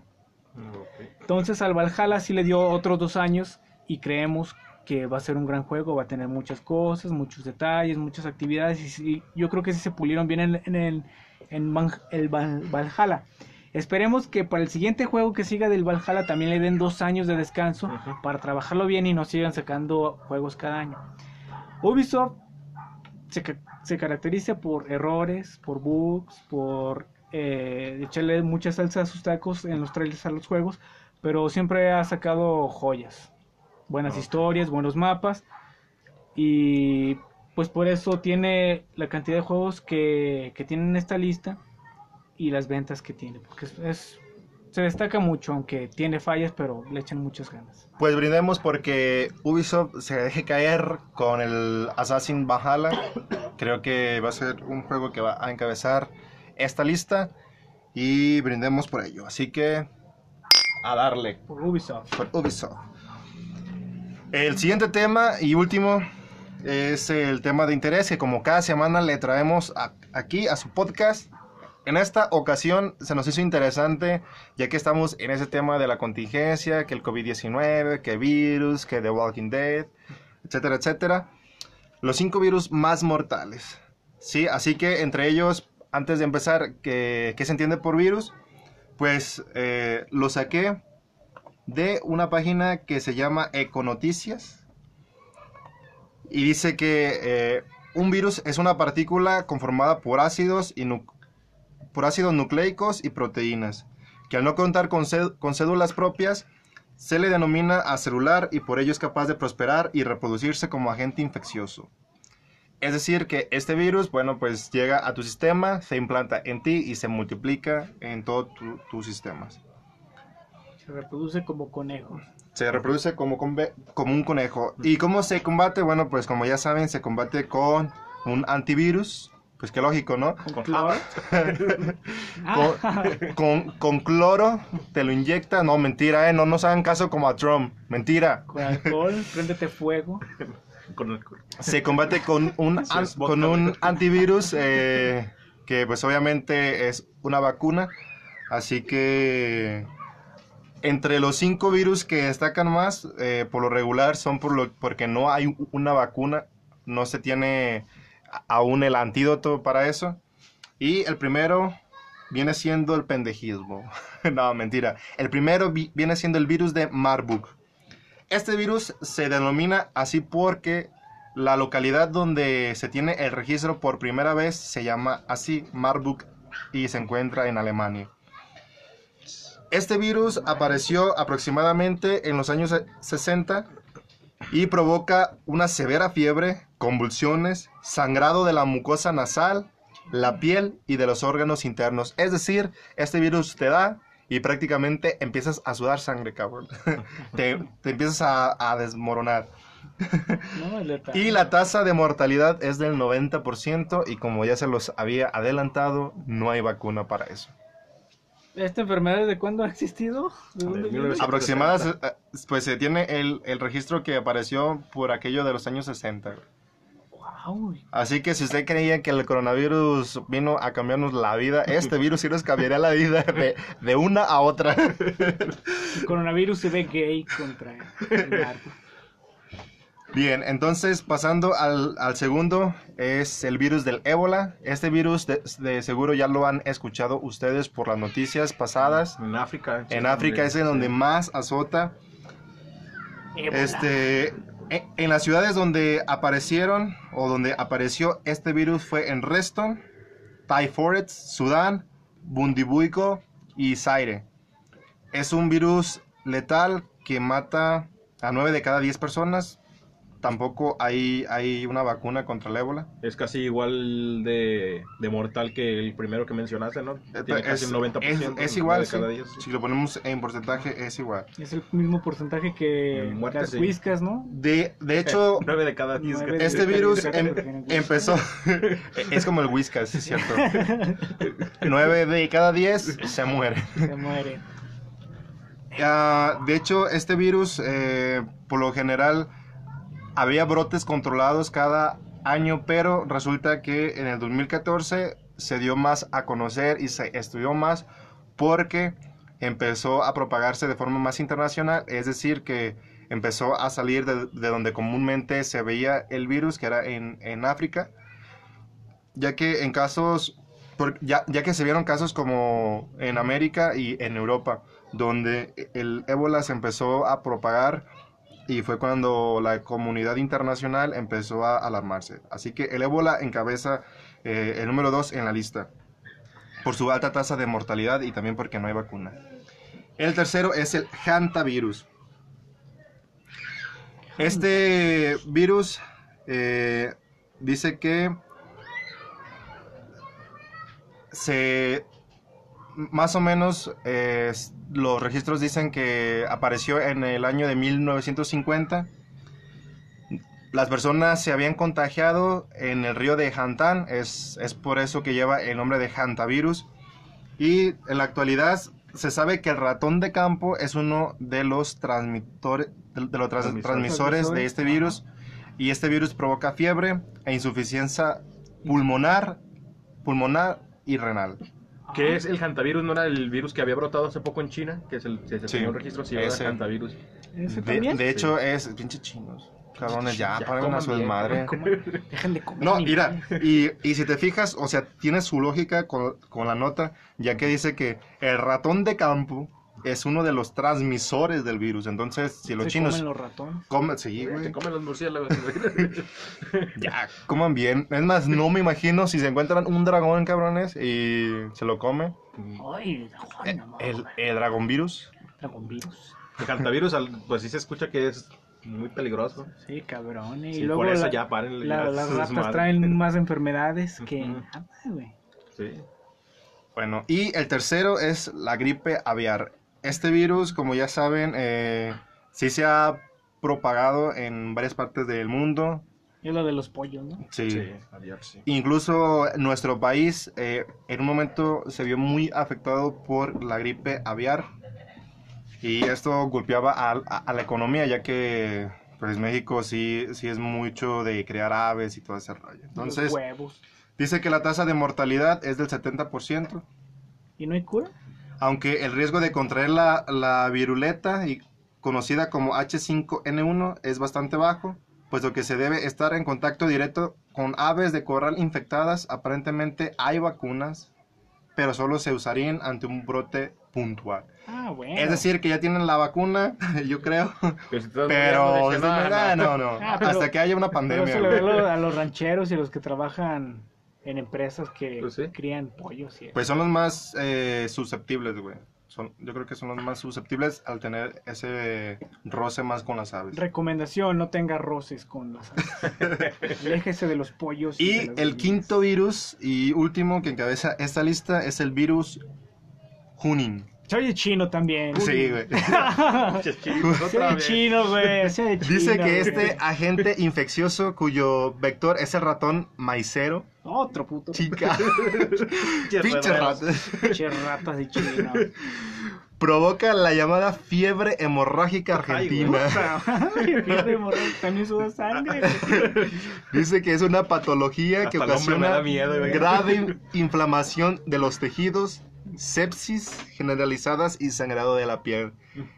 [SPEAKER 3] Entonces al Valhalla sí le dio otros dos años y creemos que va a ser un gran juego, va a tener muchas cosas, muchos detalles, muchas actividades y sí, yo creo que sí se pulieron bien en, en el, en Van- el Val- Valhalla. Esperemos que para el siguiente juego que siga del Valhalla también le den dos años de descanso para trabajarlo bien y no sigan sacando juegos cada año. Ubisoft se caracteriza por errores, por bugs, por eh, echarle mucha salsa a sus tacos en los trailers a los juegos, pero siempre ha sacado joyas, buenas historias, buenos mapas y pues por eso tiene la cantidad de juegos que, que tiene en esta lista y las ventas que tiene, porque es, es- se destaca mucho, aunque tiene fallas, pero le echan muchas ganas.
[SPEAKER 1] Pues brindemos porque Ubisoft se deje caer con el Assassin Valhalla. Creo que va a ser un juego que va a encabezar esta lista y brindemos por ello. Así que a darle
[SPEAKER 3] Por Ubisoft.
[SPEAKER 1] por Ubisoft. El siguiente tema y último es el tema de interés que como cada semana le traemos aquí a su podcast. En esta ocasión se nos hizo interesante ya que estamos en ese tema de la contingencia, que el COVID-19, que virus, que The Walking Dead, etcétera, etcétera. Los cinco virus más mortales. Sí, así que entre ellos, antes de empezar, ¿qué, qué se entiende por virus? Pues eh, lo saqué de una página que se llama Econoticias. Y dice que eh, un virus es una partícula conformada por ácidos, y por ácidos nucleicos y proteínas, que al no contar con, con cédulas propias, se le denomina acelular y por ello es capaz de prosperar y reproducirse como agente infeccioso. Es decir, que este virus, bueno, pues llega a tu sistema, se implanta en ti y se multiplica en todos tus sistemas.
[SPEAKER 3] Se reproduce como conejo.
[SPEAKER 1] Se reproduce como, como un conejo. ¿Y cómo se combate? Bueno, pues como ya saben, se combate con un antivirus. Pues qué lógico, ¿no?
[SPEAKER 3] ¿Con cloro?
[SPEAKER 1] Con, con cloro, te lo inyecta. No, mentira, ¿eh? No nos hagan caso como a Trump. Mentira.
[SPEAKER 3] con alcohol, préndete fuego.
[SPEAKER 2] Con el-
[SPEAKER 1] Se combate con un,
[SPEAKER 2] Sí,
[SPEAKER 1] an- con un antivirus eh, que pues obviamente es una vacuna. Así que entre los cinco virus que destacan más, eh, por lo regular son porque no hay una vacuna, no se tiene aún el antídoto para eso. Y el primero viene siendo el pendejismo. no, mentira. El primero vi- viene siendo el virus de Marburg. Este virus se denomina así porque la localidad donde se tiene el registro por primera vez se llama así Marburg y se encuentra en Alemania. Este virus apareció aproximadamente en los años 60 y provoca una severa fiebre, convulsiones, sangrado de la mucosa nasal, la piel y de los órganos internos. Es decir, este virus te da y prácticamente empiezas a sudar sangre, cabrón. te, te empiezas a, a desmoronar. Y la tasa de mortalidad es del 90% y como ya se los había adelantado, no hay vacuna para eso.
[SPEAKER 3] ¿Esta enfermedad desde cuándo ha existido? ¿De dónde
[SPEAKER 2] De
[SPEAKER 3] viene?
[SPEAKER 2] 1900.
[SPEAKER 1] Aproximadas, eh, pues se tiene el, el registro que apareció por aquello de los años 60.
[SPEAKER 3] Guau,
[SPEAKER 1] Así que si usted creía que el coronavirus vino a cambiarnos la vida, este virus sí nos cambiaría la vida de, de una a otra.
[SPEAKER 3] el coronavirus se ve gay contra el narco.
[SPEAKER 1] Bien, entonces pasando al, al segundo es el virus del ébola. Este virus de, de seguro ya lo han escuchado ustedes por las noticias pasadas.
[SPEAKER 2] En África.
[SPEAKER 1] En África es en donde más azota.
[SPEAKER 3] Ébola.
[SPEAKER 1] Este, E- En las ciudades donde aparecieron o donde apareció este virus fue en Reston, Tai Forest, Sudán, Bundibuico y Zaire. Es un virus letal que mata a 9 de cada 10 personas. Tampoco hay, hay una vacuna contra el ébola.
[SPEAKER 2] Es casi igual de, de mortal que el primero que mencionaste, ¿no? Tiene casi
[SPEAKER 1] es,
[SPEAKER 2] el 90%.
[SPEAKER 1] es- es igual,
[SPEAKER 2] de cada
[SPEAKER 1] sí.
[SPEAKER 2] diez.
[SPEAKER 1] si lo ponemos en porcentaje es igual.
[SPEAKER 3] Es el mismo porcentaje que
[SPEAKER 2] En muerte,
[SPEAKER 3] las
[SPEAKER 2] sí.
[SPEAKER 3] whiskas, ¿no?
[SPEAKER 1] De, de hecho,
[SPEAKER 2] 9 de cada 10.
[SPEAKER 3] Nueve de-
[SPEAKER 1] este virus em- empezó... es como el whiskas, es cierto. 9 de cada 10 se muere.
[SPEAKER 3] Se muere.
[SPEAKER 1] Ah, de hecho, este virus, eh, por lo general, había brotes controlados cada año, pero resulta que en el 2014 se dio más a conocer y se estudió más porque empezó a propagarse de forma más internacional, es decir, que empezó a salir de, de donde comúnmente se veía el virus, que era en, en África, ya que en casos, ya, ya que se vieron casos como en América y en Europa, donde el ébola se empezó a propagar y fue cuando la comunidad internacional empezó a alarmarse. Así que el ébola encabeza eh, el número 2 en la lista por su alta tasa de mortalidad y también porque no hay vacuna. El tercero es el hantavirus. Este virus eh, dice que se más o menos eh, los registros dicen que apareció en el año de 1950. Las personas se habían contagiado en el río de Hantan, es, es por eso que lleva el nombre de hantavirus. Y en la actualidad se sabe que el ratón de campo es uno de los transmitores, de, de los trans-
[SPEAKER 2] Transmisores.
[SPEAKER 1] transmisores de este
[SPEAKER 3] Ajá.
[SPEAKER 1] virus. Y este virus provoca fiebre e insuficiencia pulmonar, pulmonar y renal.
[SPEAKER 2] ¿Qué es el hantavirus? ¿No era el virus que había brotado hace poco en China? Que es el, se, se
[SPEAKER 1] Sí,
[SPEAKER 2] tenía un registro, sí,
[SPEAKER 1] ese.
[SPEAKER 2] era hantavirus.
[SPEAKER 3] ¿Ese
[SPEAKER 1] De,
[SPEAKER 3] también?
[SPEAKER 1] de hecho, es pinche chinos. Cabrones, ya,
[SPEAKER 2] Ya
[SPEAKER 1] paren a su desmadre.
[SPEAKER 3] Dejen de comer.
[SPEAKER 1] No, mira, y, y si te fijas, o sea, tiene su lógica con, con la nota, ya que dice que el ratón de campo es uno de los transmisores del virus. Entonces, si los
[SPEAKER 3] Se
[SPEAKER 1] chinos
[SPEAKER 3] comen los ratones.
[SPEAKER 1] comen, sí, güey,
[SPEAKER 2] comen los murciélagos.
[SPEAKER 1] ya, coman bien. Es más, no me imagino si se encuentran un dragón, cabrones, y se lo come.
[SPEAKER 3] Ay, no mames.
[SPEAKER 1] El, el dragón virus.
[SPEAKER 3] Dragón virus.
[SPEAKER 2] el hantavirus, al- pues sí se escucha que es muy peligroso.
[SPEAKER 3] Sí, cabrón. Y
[SPEAKER 2] Sí,
[SPEAKER 3] luego
[SPEAKER 2] por eso
[SPEAKER 3] la-
[SPEAKER 2] ya paren
[SPEAKER 3] la- las
[SPEAKER 2] sus
[SPEAKER 3] ratas
[SPEAKER 2] madres.
[SPEAKER 3] traen más enfermedades que... Ah.
[SPEAKER 2] Sí.
[SPEAKER 1] Bueno, y el tercero es la gripe aviar. Este virus, como ya saben, eh, sí se ha propagado en varias partes del mundo.
[SPEAKER 3] Es lo de los pollos, ¿no?
[SPEAKER 1] Sí.
[SPEAKER 2] Sí, aviar, sí.
[SPEAKER 1] Incluso nuestro país eh, en un momento se vio muy afectado por la gripe aviar. Y esto golpeaba a, a- a la economía, ya que pues México sí, sí es mucho de crear aves y todo ese rollo. Entonces,
[SPEAKER 3] Los huevos.
[SPEAKER 1] dice que la tasa de mortalidad es del 70%.
[SPEAKER 3] ¿Y no hay cura?
[SPEAKER 1] Aunque el riesgo de contraer la, la viruleta, y conocida como H5N1, es bastante bajo, puesto que se debe estar en contacto directo con aves de corral infectadas. Aparentemente hay vacunas, pero solo se usarían ante un brote puntual.
[SPEAKER 3] Ah, bueno.
[SPEAKER 1] Es decir, que ya tienen la vacuna, yo creo,
[SPEAKER 2] Pero, si
[SPEAKER 1] pero
[SPEAKER 2] no,
[SPEAKER 1] no, no,
[SPEAKER 3] Ah, pero-
[SPEAKER 1] hasta que haya una
[SPEAKER 3] Pero
[SPEAKER 1] pandemia.
[SPEAKER 3] ve
[SPEAKER 1] güey.
[SPEAKER 3] lo- a los rancheros y a los que trabajan en empresas que
[SPEAKER 2] Pues sí.
[SPEAKER 3] crían pollos y
[SPEAKER 1] Pues son los más eh, susceptibles, güey. Son, yo creo que son los más susceptibles al tener ese roce más con las aves.
[SPEAKER 3] Recomendación, no tenga roces con las aves. Aléjese de los pollos.
[SPEAKER 1] Y el
[SPEAKER 3] gallinas.
[SPEAKER 1] quinto virus y último que encabeza esta lista es el virus Junin.
[SPEAKER 3] Se oye chino también.
[SPEAKER 1] Sí, güey.
[SPEAKER 3] Se
[SPEAKER 2] Otra
[SPEAKER 3] oye
[SPEAKER 2] vez.
[SPEAKER 3] chino, güey. Chino.
[SPEAKER 1] Dice que este agente infeccioso cuyo vector es el ratón maicero.
[SPEAKER 3] Otro puto.
[SPEAKER 1] Chica. Pinche
[SPEAKER 2] ratas.
[SPEAKER 1] ratón.
[SPEAKER 3] Pinche ratas de chino.
[SPEAKER 1] Provoca la llamada fiebre hemorrágica argentina.
[SPEAKER 3] Ay, pierde hemorragia, También suda sangre. güey.
[SPEAKER 1] Dice que es una patología que
[SPEAKER 2] Hasta
[SPEAKER 1] ocasiona
[SPEAKER 2] miedo,
[SPEAKER 1] grave in- inflamación de los tejidos, sepsis generalizadas y sangrado de la piel.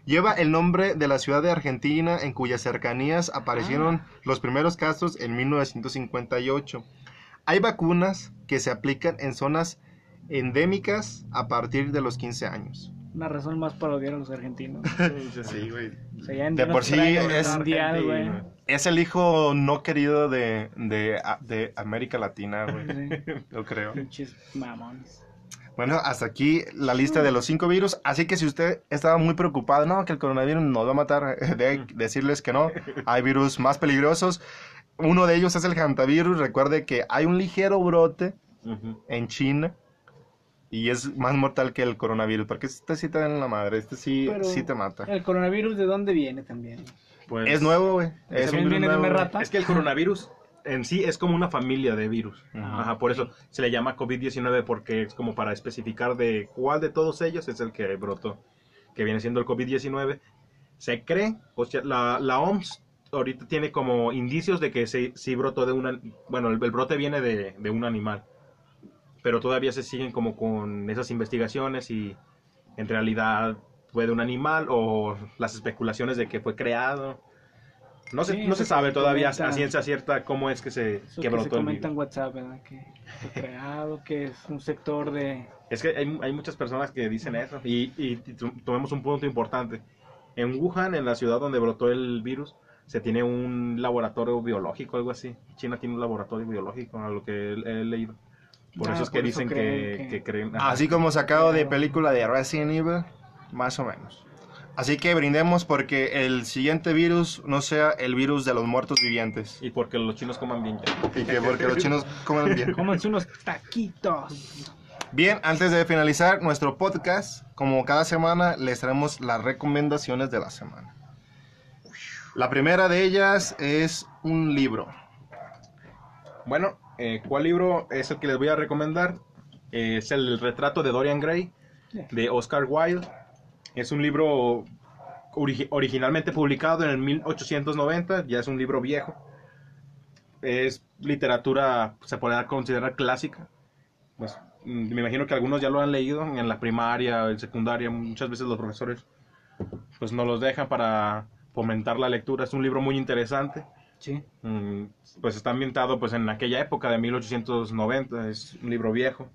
[SPEAKER 1] Lleva el nombre de la ciudad de Argentina en cuyas cercanías aparecieron los primeros casos en 1958. Hay vacunas que se aplican en zonas endémicas a partir de los 15 años.
[SPEAKER 3] Una razón más para odiar a los argentinos.
[SPEAKER 1] Sí, güey.
[SPEAKER 3] O sea,
[SPEAKER 1] De por sí es-
[SPEAKER 3] mundial.
[SPEAKER 1] Es el hijo no querido de, de, de América Latina, güey.
[SPEAKER 3] Sí,
[SPEAKER 1] Yo creo.
[SPEAKER 3] Pinches mamones.
[SPEAKER 1] Bueno, hasta aquí la lista de los cinco virus. Así que si usted estaba muy preocupado, no, que el coronavirus nos va a matar, de decirles que no. Hay virus más peligrosos. Uno de ellos es el hantavirus. Recuerde que hay un ligero brote en China y es más mortal que el coronavirus. Porque este sí te da en la madre, este sí,
[SPEAKER 3] Pero-
[SPEAKER 1] sí te mata.
[SPEAKER 3] ¿El coronavirus de dónde viene también?
[SPEAKER 2] Pues,
[SPEAKER 1] Es nuevo, güey. Es
[SPEAKER 3] ¿También
[SPEAKER 1] un virus
[SPEAKER 3] viene de una rata?
[SPEAKER 2] Es que el coronavirus en sí es como una familia de virus.
[SPEAKER 1] Ajá.
[SPEAKER 2] Ajá, por eso se le llama COVID-19 porque es como para especificar de cuál de todos ellos es el que brotó, que viene siendo el COVID-19. Se cree, o sea, la, la OMS ahorita tiene como indicios de que sí, sí brotó de una, bueno, el, el brote viene de, de un animal, pero todavía se siguen como con esas investigaciones y en realidad fue de un animal o las especulaciones de que fue creado. No se,
[SPEAKER 3] Sí,
[SPEAKER 2] no se sabe
[SPEAKER 3] se
[SPEAKER 2] todavía
[SPEAKER 3] comenta.
[SPEAKER 2] a ciencia cierta cómo es que se que
[SPEAKER 3] que se
[SPEAKER 2] brotó el
[SPEAKER 3] comenta en. WhatsApp, ¿verdad? Que fue creado, que es un sector de...
[SPEAKER 2] Es que hay, hay muchas personas que dicen eso. Y, y, y to- tomemos un punto importante. En Wuhan, en la ciudad donde brotó el virus, se tiene un laboratorio biológico, algo así. China tiene un laboratorio biológico, a lo que he, he leído. Por
[SPEAKER 3] Ah,
[SPEAKER 2] eso es que
[SPEAKER 3] por eso
[SPEAKER 2] dicen que,
[SPEAKER 3] creen
[SPEAKER 2] que
[SPEAKER 3] que-
[SPEAKER 2] creen. ajá.
[SPEAKER 1] Así como sacado de película de Resident Evil, más o menos. Así que brindemos porque el siguiente virus no sea el virus de los muertos vivientes.
[SPEAKER 2] Y porque los chinos coman bien ya.
[SPEAKER 1] Y que porque los chinos comen bien.
[SPEAKER 3] Cómanse unos taquitos.
[SPEAKER 1] Bien, antes de finalizar nuestro podcast, como cada semana, les traemos las recomendaciones de la semana. La primera de ellas es un libro.
[SPEAKER 2] Bueno, eh, ¿cuál libro es el que les voy a recomendar? Eh, es el retrato de Dorian Gray de Oscar Wilde. Es un libro origi- originalmente publicado en el 1890, ya es un libro viejo. Es literatura, se podría considerar clásica. Pues, mm, me imagino que algunos ya lo han leído en la primaria, en secundaria, muchas veces los profesores pues no los dejan para fomentar la lectura. Es un libro muy interesante.
[SPEAKER 3] Sí.
[SPEAKER 2] Mm, pues está ambientado pues en aquella época de 1890, es un libro viejo.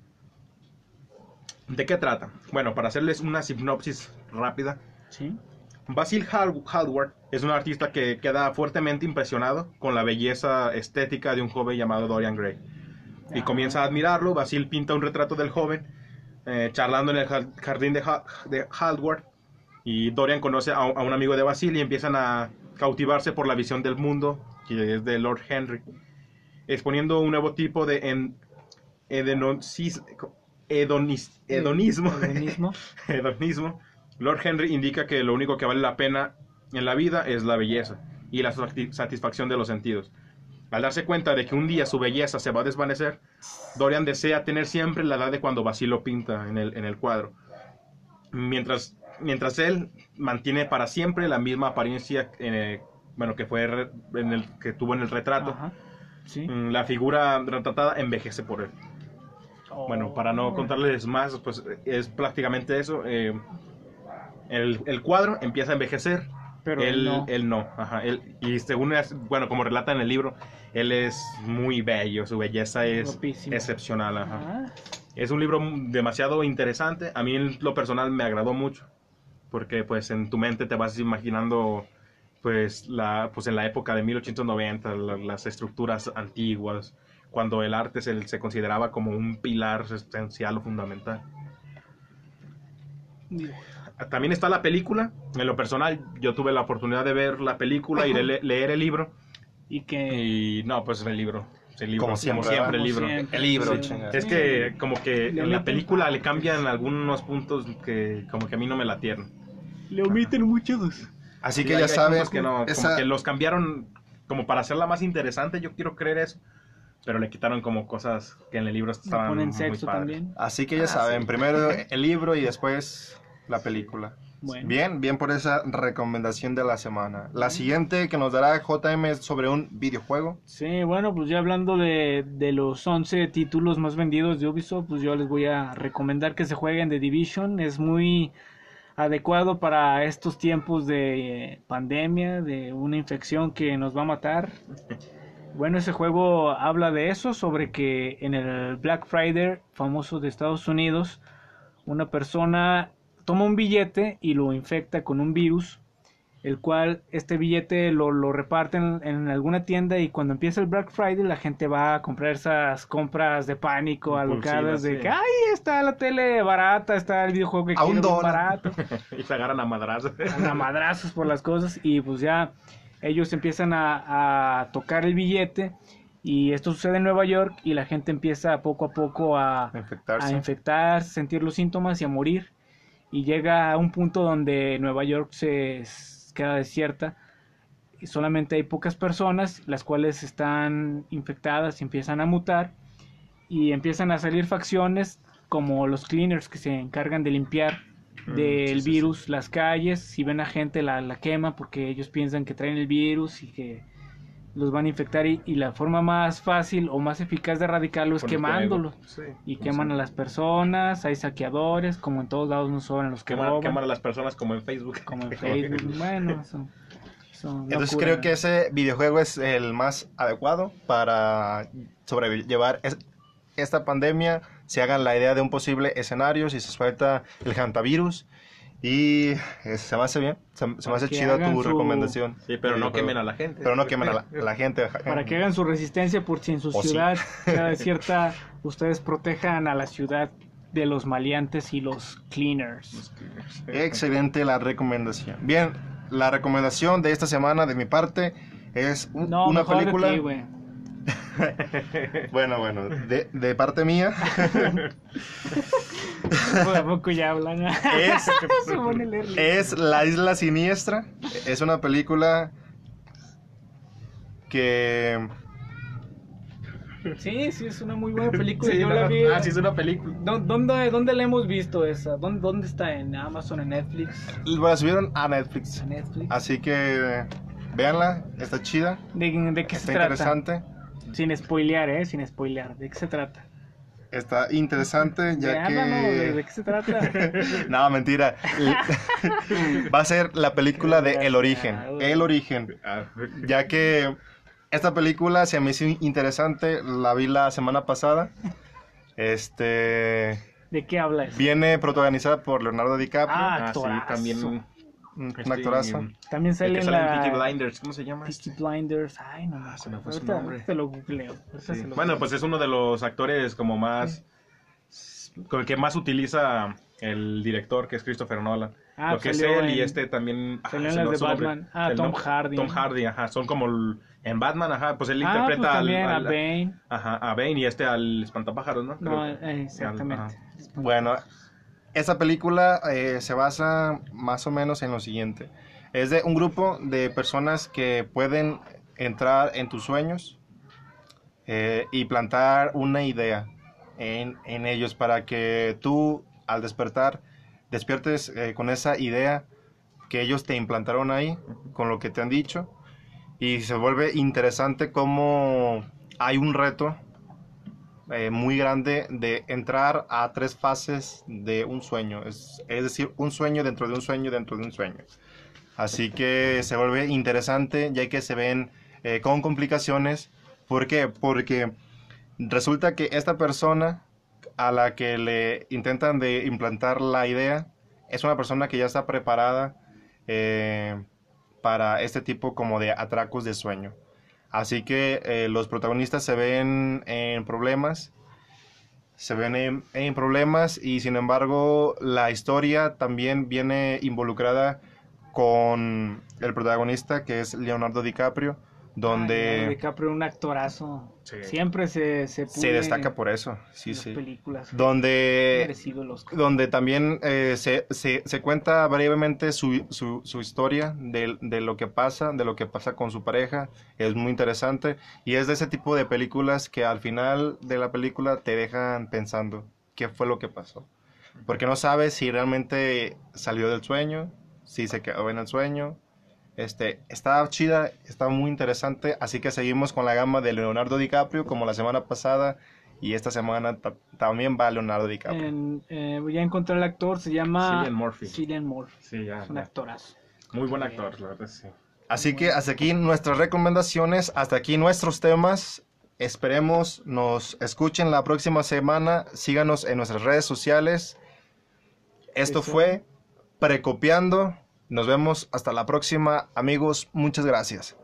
[SPEAKER 2] ¿De qué trata? Bueno, para hacerles una sinopsis rápida,
[SPEAKER 3] Sí.
[SPEAKER 2] Basil Hal- Hallward es un artista que queda fuertemente impresionado con la belleza estética de un joven llamado Dorian Gray. Y comienza a admirarlo, Basil pinta un retrato del joven, eh, charlando en el jar- jardín de, Ha- de Hallward, y Dorian conoce a, a un amigo de Basil y empiezan a cautivarse por la visión del mundo, que es de Lord Henry, exponiendo un nuevo tipo de en- hedonis- hedonismo.
[SPEAKER 3] Hedonismo.
[SPEAKER 2] hedonismo, Lord Henry indica que lo único que vale la pena en la vida es la belleza y la sati- satisfacción de los sentidos. Al darse cuenta de que un día su belleza se va a desvanecer, Dorian desea tener siempre la edad de cuando Basil lo pinta en el, en el cuadro. Mientras, mientras él mantiene para siempre la misma apariencia eh, bueno, que, fue en el, que tuvo en el retrato,
[SPEAKER 3] Ajá. Sí.
[SPEAKER 2] mm, la figura retratada envejece por él. Bueno, para no
[SPEAKER 3] Oh.
[SPEAKER 2] contarles más, pues es prácticamente eso. eh, el, el cuadro empieza a envejecer,
[SPEAKER 3] Pero
[SPEAKER 2] él,
[SPEAKER 3] no.
[SPEAKER 2] él no. ajá, él- y según, es- bueno, como relata en el libro, él es muy bello, su belleza es excepcional. ajá.
[SPEAKER 3] Ah,
[SPEAKER 2] Es un libro demasiado interesante, a mí en lo personal me agradó mucho, porque pues en tu mente te vas imaginando pues la pues en la época de 1890 la- las estructuras antiguas cuando el arte se, se consideraba como un pilar esencial o fundamental.
[SPEAKER 3] Mira.
[SPEAKER 2] también está la película. En lo personal yo tuve la oportunidad de ver la película y de le- leer el libro.
[SPEAKER 3] Y que...
[SPEAKER 2] y no pues el libro. El libro
[SPEAKER 1] Como
[SPEAKER 2] como
[SPEAKER 1] siempre,
[SPEAKER 2] siempre, el
[SPEAKER 3] como
[SPEAKER 2] libro
[SPEAKER 3] siempre,
[SPEAKER 1] El libro,
[SPEAKER 3] sí.
[SPEAKER 2] es que como que
[SPEAKER 3] Le
[SPEAKER 2] en la
[SPEAKER 3] omiten-
[SPEAKER 2] película le cambian algunos puntos que como que a mí no me latieron.
[SPEAKER 3] Le omiten muchos.
[SPEAKER 1] Así
[SPEAKER 2] Sí,
[SPEAKER 1] que ya
[SPEAKER 2] cosas que no, como
[SPEAKER 1] esa-
[SPEAKER 2] que los cambiaron como para hacerla más interesante, yo quiero creer eso. Pero le quitaron como cosas que en el libro
[SPEAKER 3] Le
[SPEAKER 2] estaban
[SPEAKER 3] ponen
[SPEAKER 2] muy
[SPEAKER 3] sexo
[SPEAKER 2] padres.
[SPEAKER 3] también.
[SPEAKER 1] así que ya
[SPEAKER 2] Ah,
[SPEAKER 1] saben,
[SPEAKER 2] sí.
[SPEAKER 1] primero el libro y después la película.
[SPEAKER 3] Bueno.
[SPEAKER 1] Bien, bien por esa recomendación de la semana. La siguiente que nos dará JM es sobre un videojuego.
[SPEAKER 3] Sí, bueno, pues ya hablando de, de los 11 títulos más vendidos de Ubisoft, pues yo les voy a recomendar que se jueguen The Division. Es muy adecuado para estos tiempos de pandemia, de una infección que nos va a matar. Bueno, ese juego habla de eso, sobre que en el Black Friday famoso de Estados Unidos, una persona toma un billete y lo infecta con un virus, el cual este billete lo, lo reparten en, alguna tienda y cuando empieza el Black Friday la gente va a comprar esas compras de pánico alocadas de
[SPEAKER 2] sí.
[SPEAKER 3] que, ay, está la tele barata, está el videojuego que
[SPEAKER 1] A
[SPEAKER 3] quiero
[SPEAKER 1] dólar.
[SPEAKER 3] barato.
[SPEAKER 2] y se agarran a madrazos.
[SPEAKER 3] a madrazos por las cosas y pues ya ellos empiezan a, a tocar el billete y esto sucede en Nueva York y la gente empieza poco a poco a,
[SPEAKER 1] Infectarse.
[SPEAKER 3] a infectarse, sentir los síntomas y a morir y llega a un punto donde Nueva York se queda desierta y solamente hay pocas personas las cuales están infectadas y empiezan a mutar y empiezan a salir facciones como los cleaners que se encargan de limpiar del
[SPEAKER 2] sí, sí,
[SPEAKER 3] virus las calles, si ven a gente la, la quema porque ellos piensan que traen el virus y que los van a infectar y, y la forma más fácil o más eficaz de erradicarlo es quemándolos y
[SPEAKER 2] Sí.
[SPEAKER 3] queman a las personas, hay saqueadores, como en todos lados no sobran los que
[SPEAKER 2] Queman,
[SPEAKER 3] roban,
[SPEAKER 2] queman a las personas como en Facebook.
[SPEAKER 3] como en Facebook, bueno, eso, eso no
[SPEAKER 1] Entonces creo que ese videojuego es el más adecuado para sobrellevar es- esta pandemia. Se hagan la idea de un posible escenario, si se suelta el hantavirus. Y eh, se me hace bien, se, se me hace chida tu
[SPEAKER 3] su-
[SPEAKER 1] recomendación.
[SPEAKER 2] Sí, pero no
[SPEAKER 1] videojuego.
[SPEAKER 2] quemen a la gente.
[SPEAKER 1] Pero no quemen a la, a la gente.
[SPEAKER 3] para que hagan su resistencia por si en su
[SPEAKER 1] O sí.
[SPEAKER 3] ciudad queda desierta, ustedes protejan a la ciudad de los maleantes y los cleaners.
[SPEAKER 1] Excelente la recomendación. Bien, la recomendación de esta semana de mi parte es un-
[SPEAKER 3] No,
[SPEAKER 1] una
[SPEAKER 3] mejor de
[SPEAKER 1] película.
[SPEAKER 3] ti.
[SPEAKER 1] Bueno, bueno, de, de parte mía.
[SPEAKER 3] Poco ya hablan.
[SPEAKER 1] es, es La Isla Siniestra. Es una película que
[SPEAKER 3] Sí, sí, es una muy buena película.
[SPEAKER 2] Sí,
[SPEAKER 3] Yo
[SPEAKER 2] no,
[SPEAKER 3] la vi.
[SPEAKER 2] Ah, sí, es una película.
[SPEAKER 3] ¿Dó- ¿Dónde, ¿Dónde la hemos visto esa? ¿Dónde, ¿Dónde está? ¿En Amazon, en Netflix?
[SPEAKER 1] la subieron a Netflix. Así que véanla, está chida,
[SPEAKER 3] ¿De, de qué
[SPEAKER 1] está
[SPEAKER 3] se trata?
[SPEAKER 1] interesante.
[SPEAKER 3] Sin spoilear, ¿eh? Sin spoilear. ¿De qué se trata?
[SPEAKER 1] Está interesante ya
[SPEAKER 3] Ya, háblanos, ¿de, de
[SPEAKER 1] que...
[SPEAKER 3] qué se trata?
[SPEAKER 1] No, mentira. Va a ser la película de El Origen. El Origen.
[SPEAKER 2] Ah,
[SPEAKER 1] Ya que esta película se me hizo interesante, la vi la semana pasada. Este
[SPEAKER 3] ¿De qué habla eso?
[SPEAKER 1] viene protagonizada por Leonardo DiCaprio,
[SPEAKER 3] Ah,
[SPEAKER 2] ah, sí, también.
[SPEAKER 1] Un
[SPEAKER 2] este,
[SPEAKER 1] actorazo.
[SPEAKER 3] También
[SPEAKER 2] El
[SPEAKER 3] sale
[SPEAKER 2] que
[SPEAKER 3] en
[SPEAKER 2] sale en
[SPEAKER 3] la...
[SPEAKER 2] Peaky Blinders, ¿cómo se llama?
[SPEAKER 3] Peaky
[SPEAKER 2] este?
[SPEAKER 3] Blinders. Ay, no
[SPEAKER 2] Ah, se me fue su
[SPEAKER 3] Ahorita-
[SPEAKER 2] nombre.
[SPEAKER 3] ahorita te lo googleo. ahorita
[SPEAKER 2] Sí.
[SPEAKER 3] se lo
[SPEAKER 2] Bueno, pues es uno de los actores como más... Con el que más utiliza el director, que es Christopher Nolan.
[SPEAKER 3] Ah,
[SPEAKER 2] Lo que es él y este también... ah,
[SPEAKER 3] las de
[SPEAKER 2] nombre.
[SPEAKER 3] Batman. Ah,
[SPEAKER 2] El
[SPEAKER 3] Tom Hardy.
[SPEAKER 2] Tom Hardy, ajá. Son como... el- en Batman, ajá, pues él
[SPEAKER 3] Ah, pues
[SPEAKER 2] interpreta al-
[SPEAKER 3] también
[SPEAKER 2] al,
[SPEAKER 3] a Bane.
[SPEAKER 2] Ajá, a Bane y este al espantapájaros, ¿no?
[SPEAKER 3] No,
[SPEAKER 2] Creo.
[SPEAKER 3] eh, exactamente.
[SPEAKER 1] Bueno, esta película eh, se basa más o menos en lo siguiente. Es de un grupo de personas que pueden entrar en tus sueños eh, y plantar una idea en, en ellos para que tú al despertar despiertes eh, con esa idea que ellos te implantaron ahí, con lo que te han dicho. Y se vuelve interesante cómo hay un reto eh, muy grande de entrar a tres fases de un sueño. Es, es decir, un sueño dentro de un sueño dentro de un sueño. Así que se vuelve interesante ya que se ven eh, con complicaciones. ¿Por qué? Porque resulta que esta persona a la que le intentan de implantar la idea es una persona que ya está preparada eh, para este tipo como de atracos de sueño. Así que eh, los protagonistas se ven en problemas, se ven en, en problemas y sin embargo la historia también viene involucrada con el protagonista que es Leonardo DiCaprio, Donde
[SPEAKER 3] DiCaprio, un actorazo.
[SPEAKER 2] Sí.
[SPEAKER 3] Siempre se, se,
[SPEAKER 1] se destaca por eso, sí,
[SPEAKER 3] las
[SPEAKER 1] sí.
[SPEAKER 3] películas.
[SPEAKER 1] Donde donde también eh, se, se, se cuenta brevemente su, su, su historia de, de lo que pasa, de lo que pasa con su pareja. Es muy interesante y es de ese tipo de películas que al final de la película te dejan pensando qué fue lo que pasó. Porque no sabes si realmente salió del sueño, si se quedó en el sueño. Este, está chida, está muy interesante, así que seguimos con la gama de Leonardo DiCaprio como la semana pasada y esta semana ta- también va Leonardo DiCaprio.
[SPEAKER 3] En, eh, ya encontré al actor, se llama
[SPEAKER 2] Cillian Murphy.
[SPEAKER 3] Cillian Murphy.
[SPEAKER 2] Sí, ya.
[SPEAKER 3] Es un
[SPEAKER 2] ya.
[SPEAKER 3] actorazo.
[SPEAKER 2] Muy buen actor, la verdad, sí.
[SPEAKER 1] Así que hasta aquí nuestras recomendaciones, hasta aquí nuestros temas. Esperemos nos escuchen la próxima semana. Síganos en nuestras redes sociales. Esto fue Precopiando. Nos vemos hasta la próxima, amigos. Muchas gracias.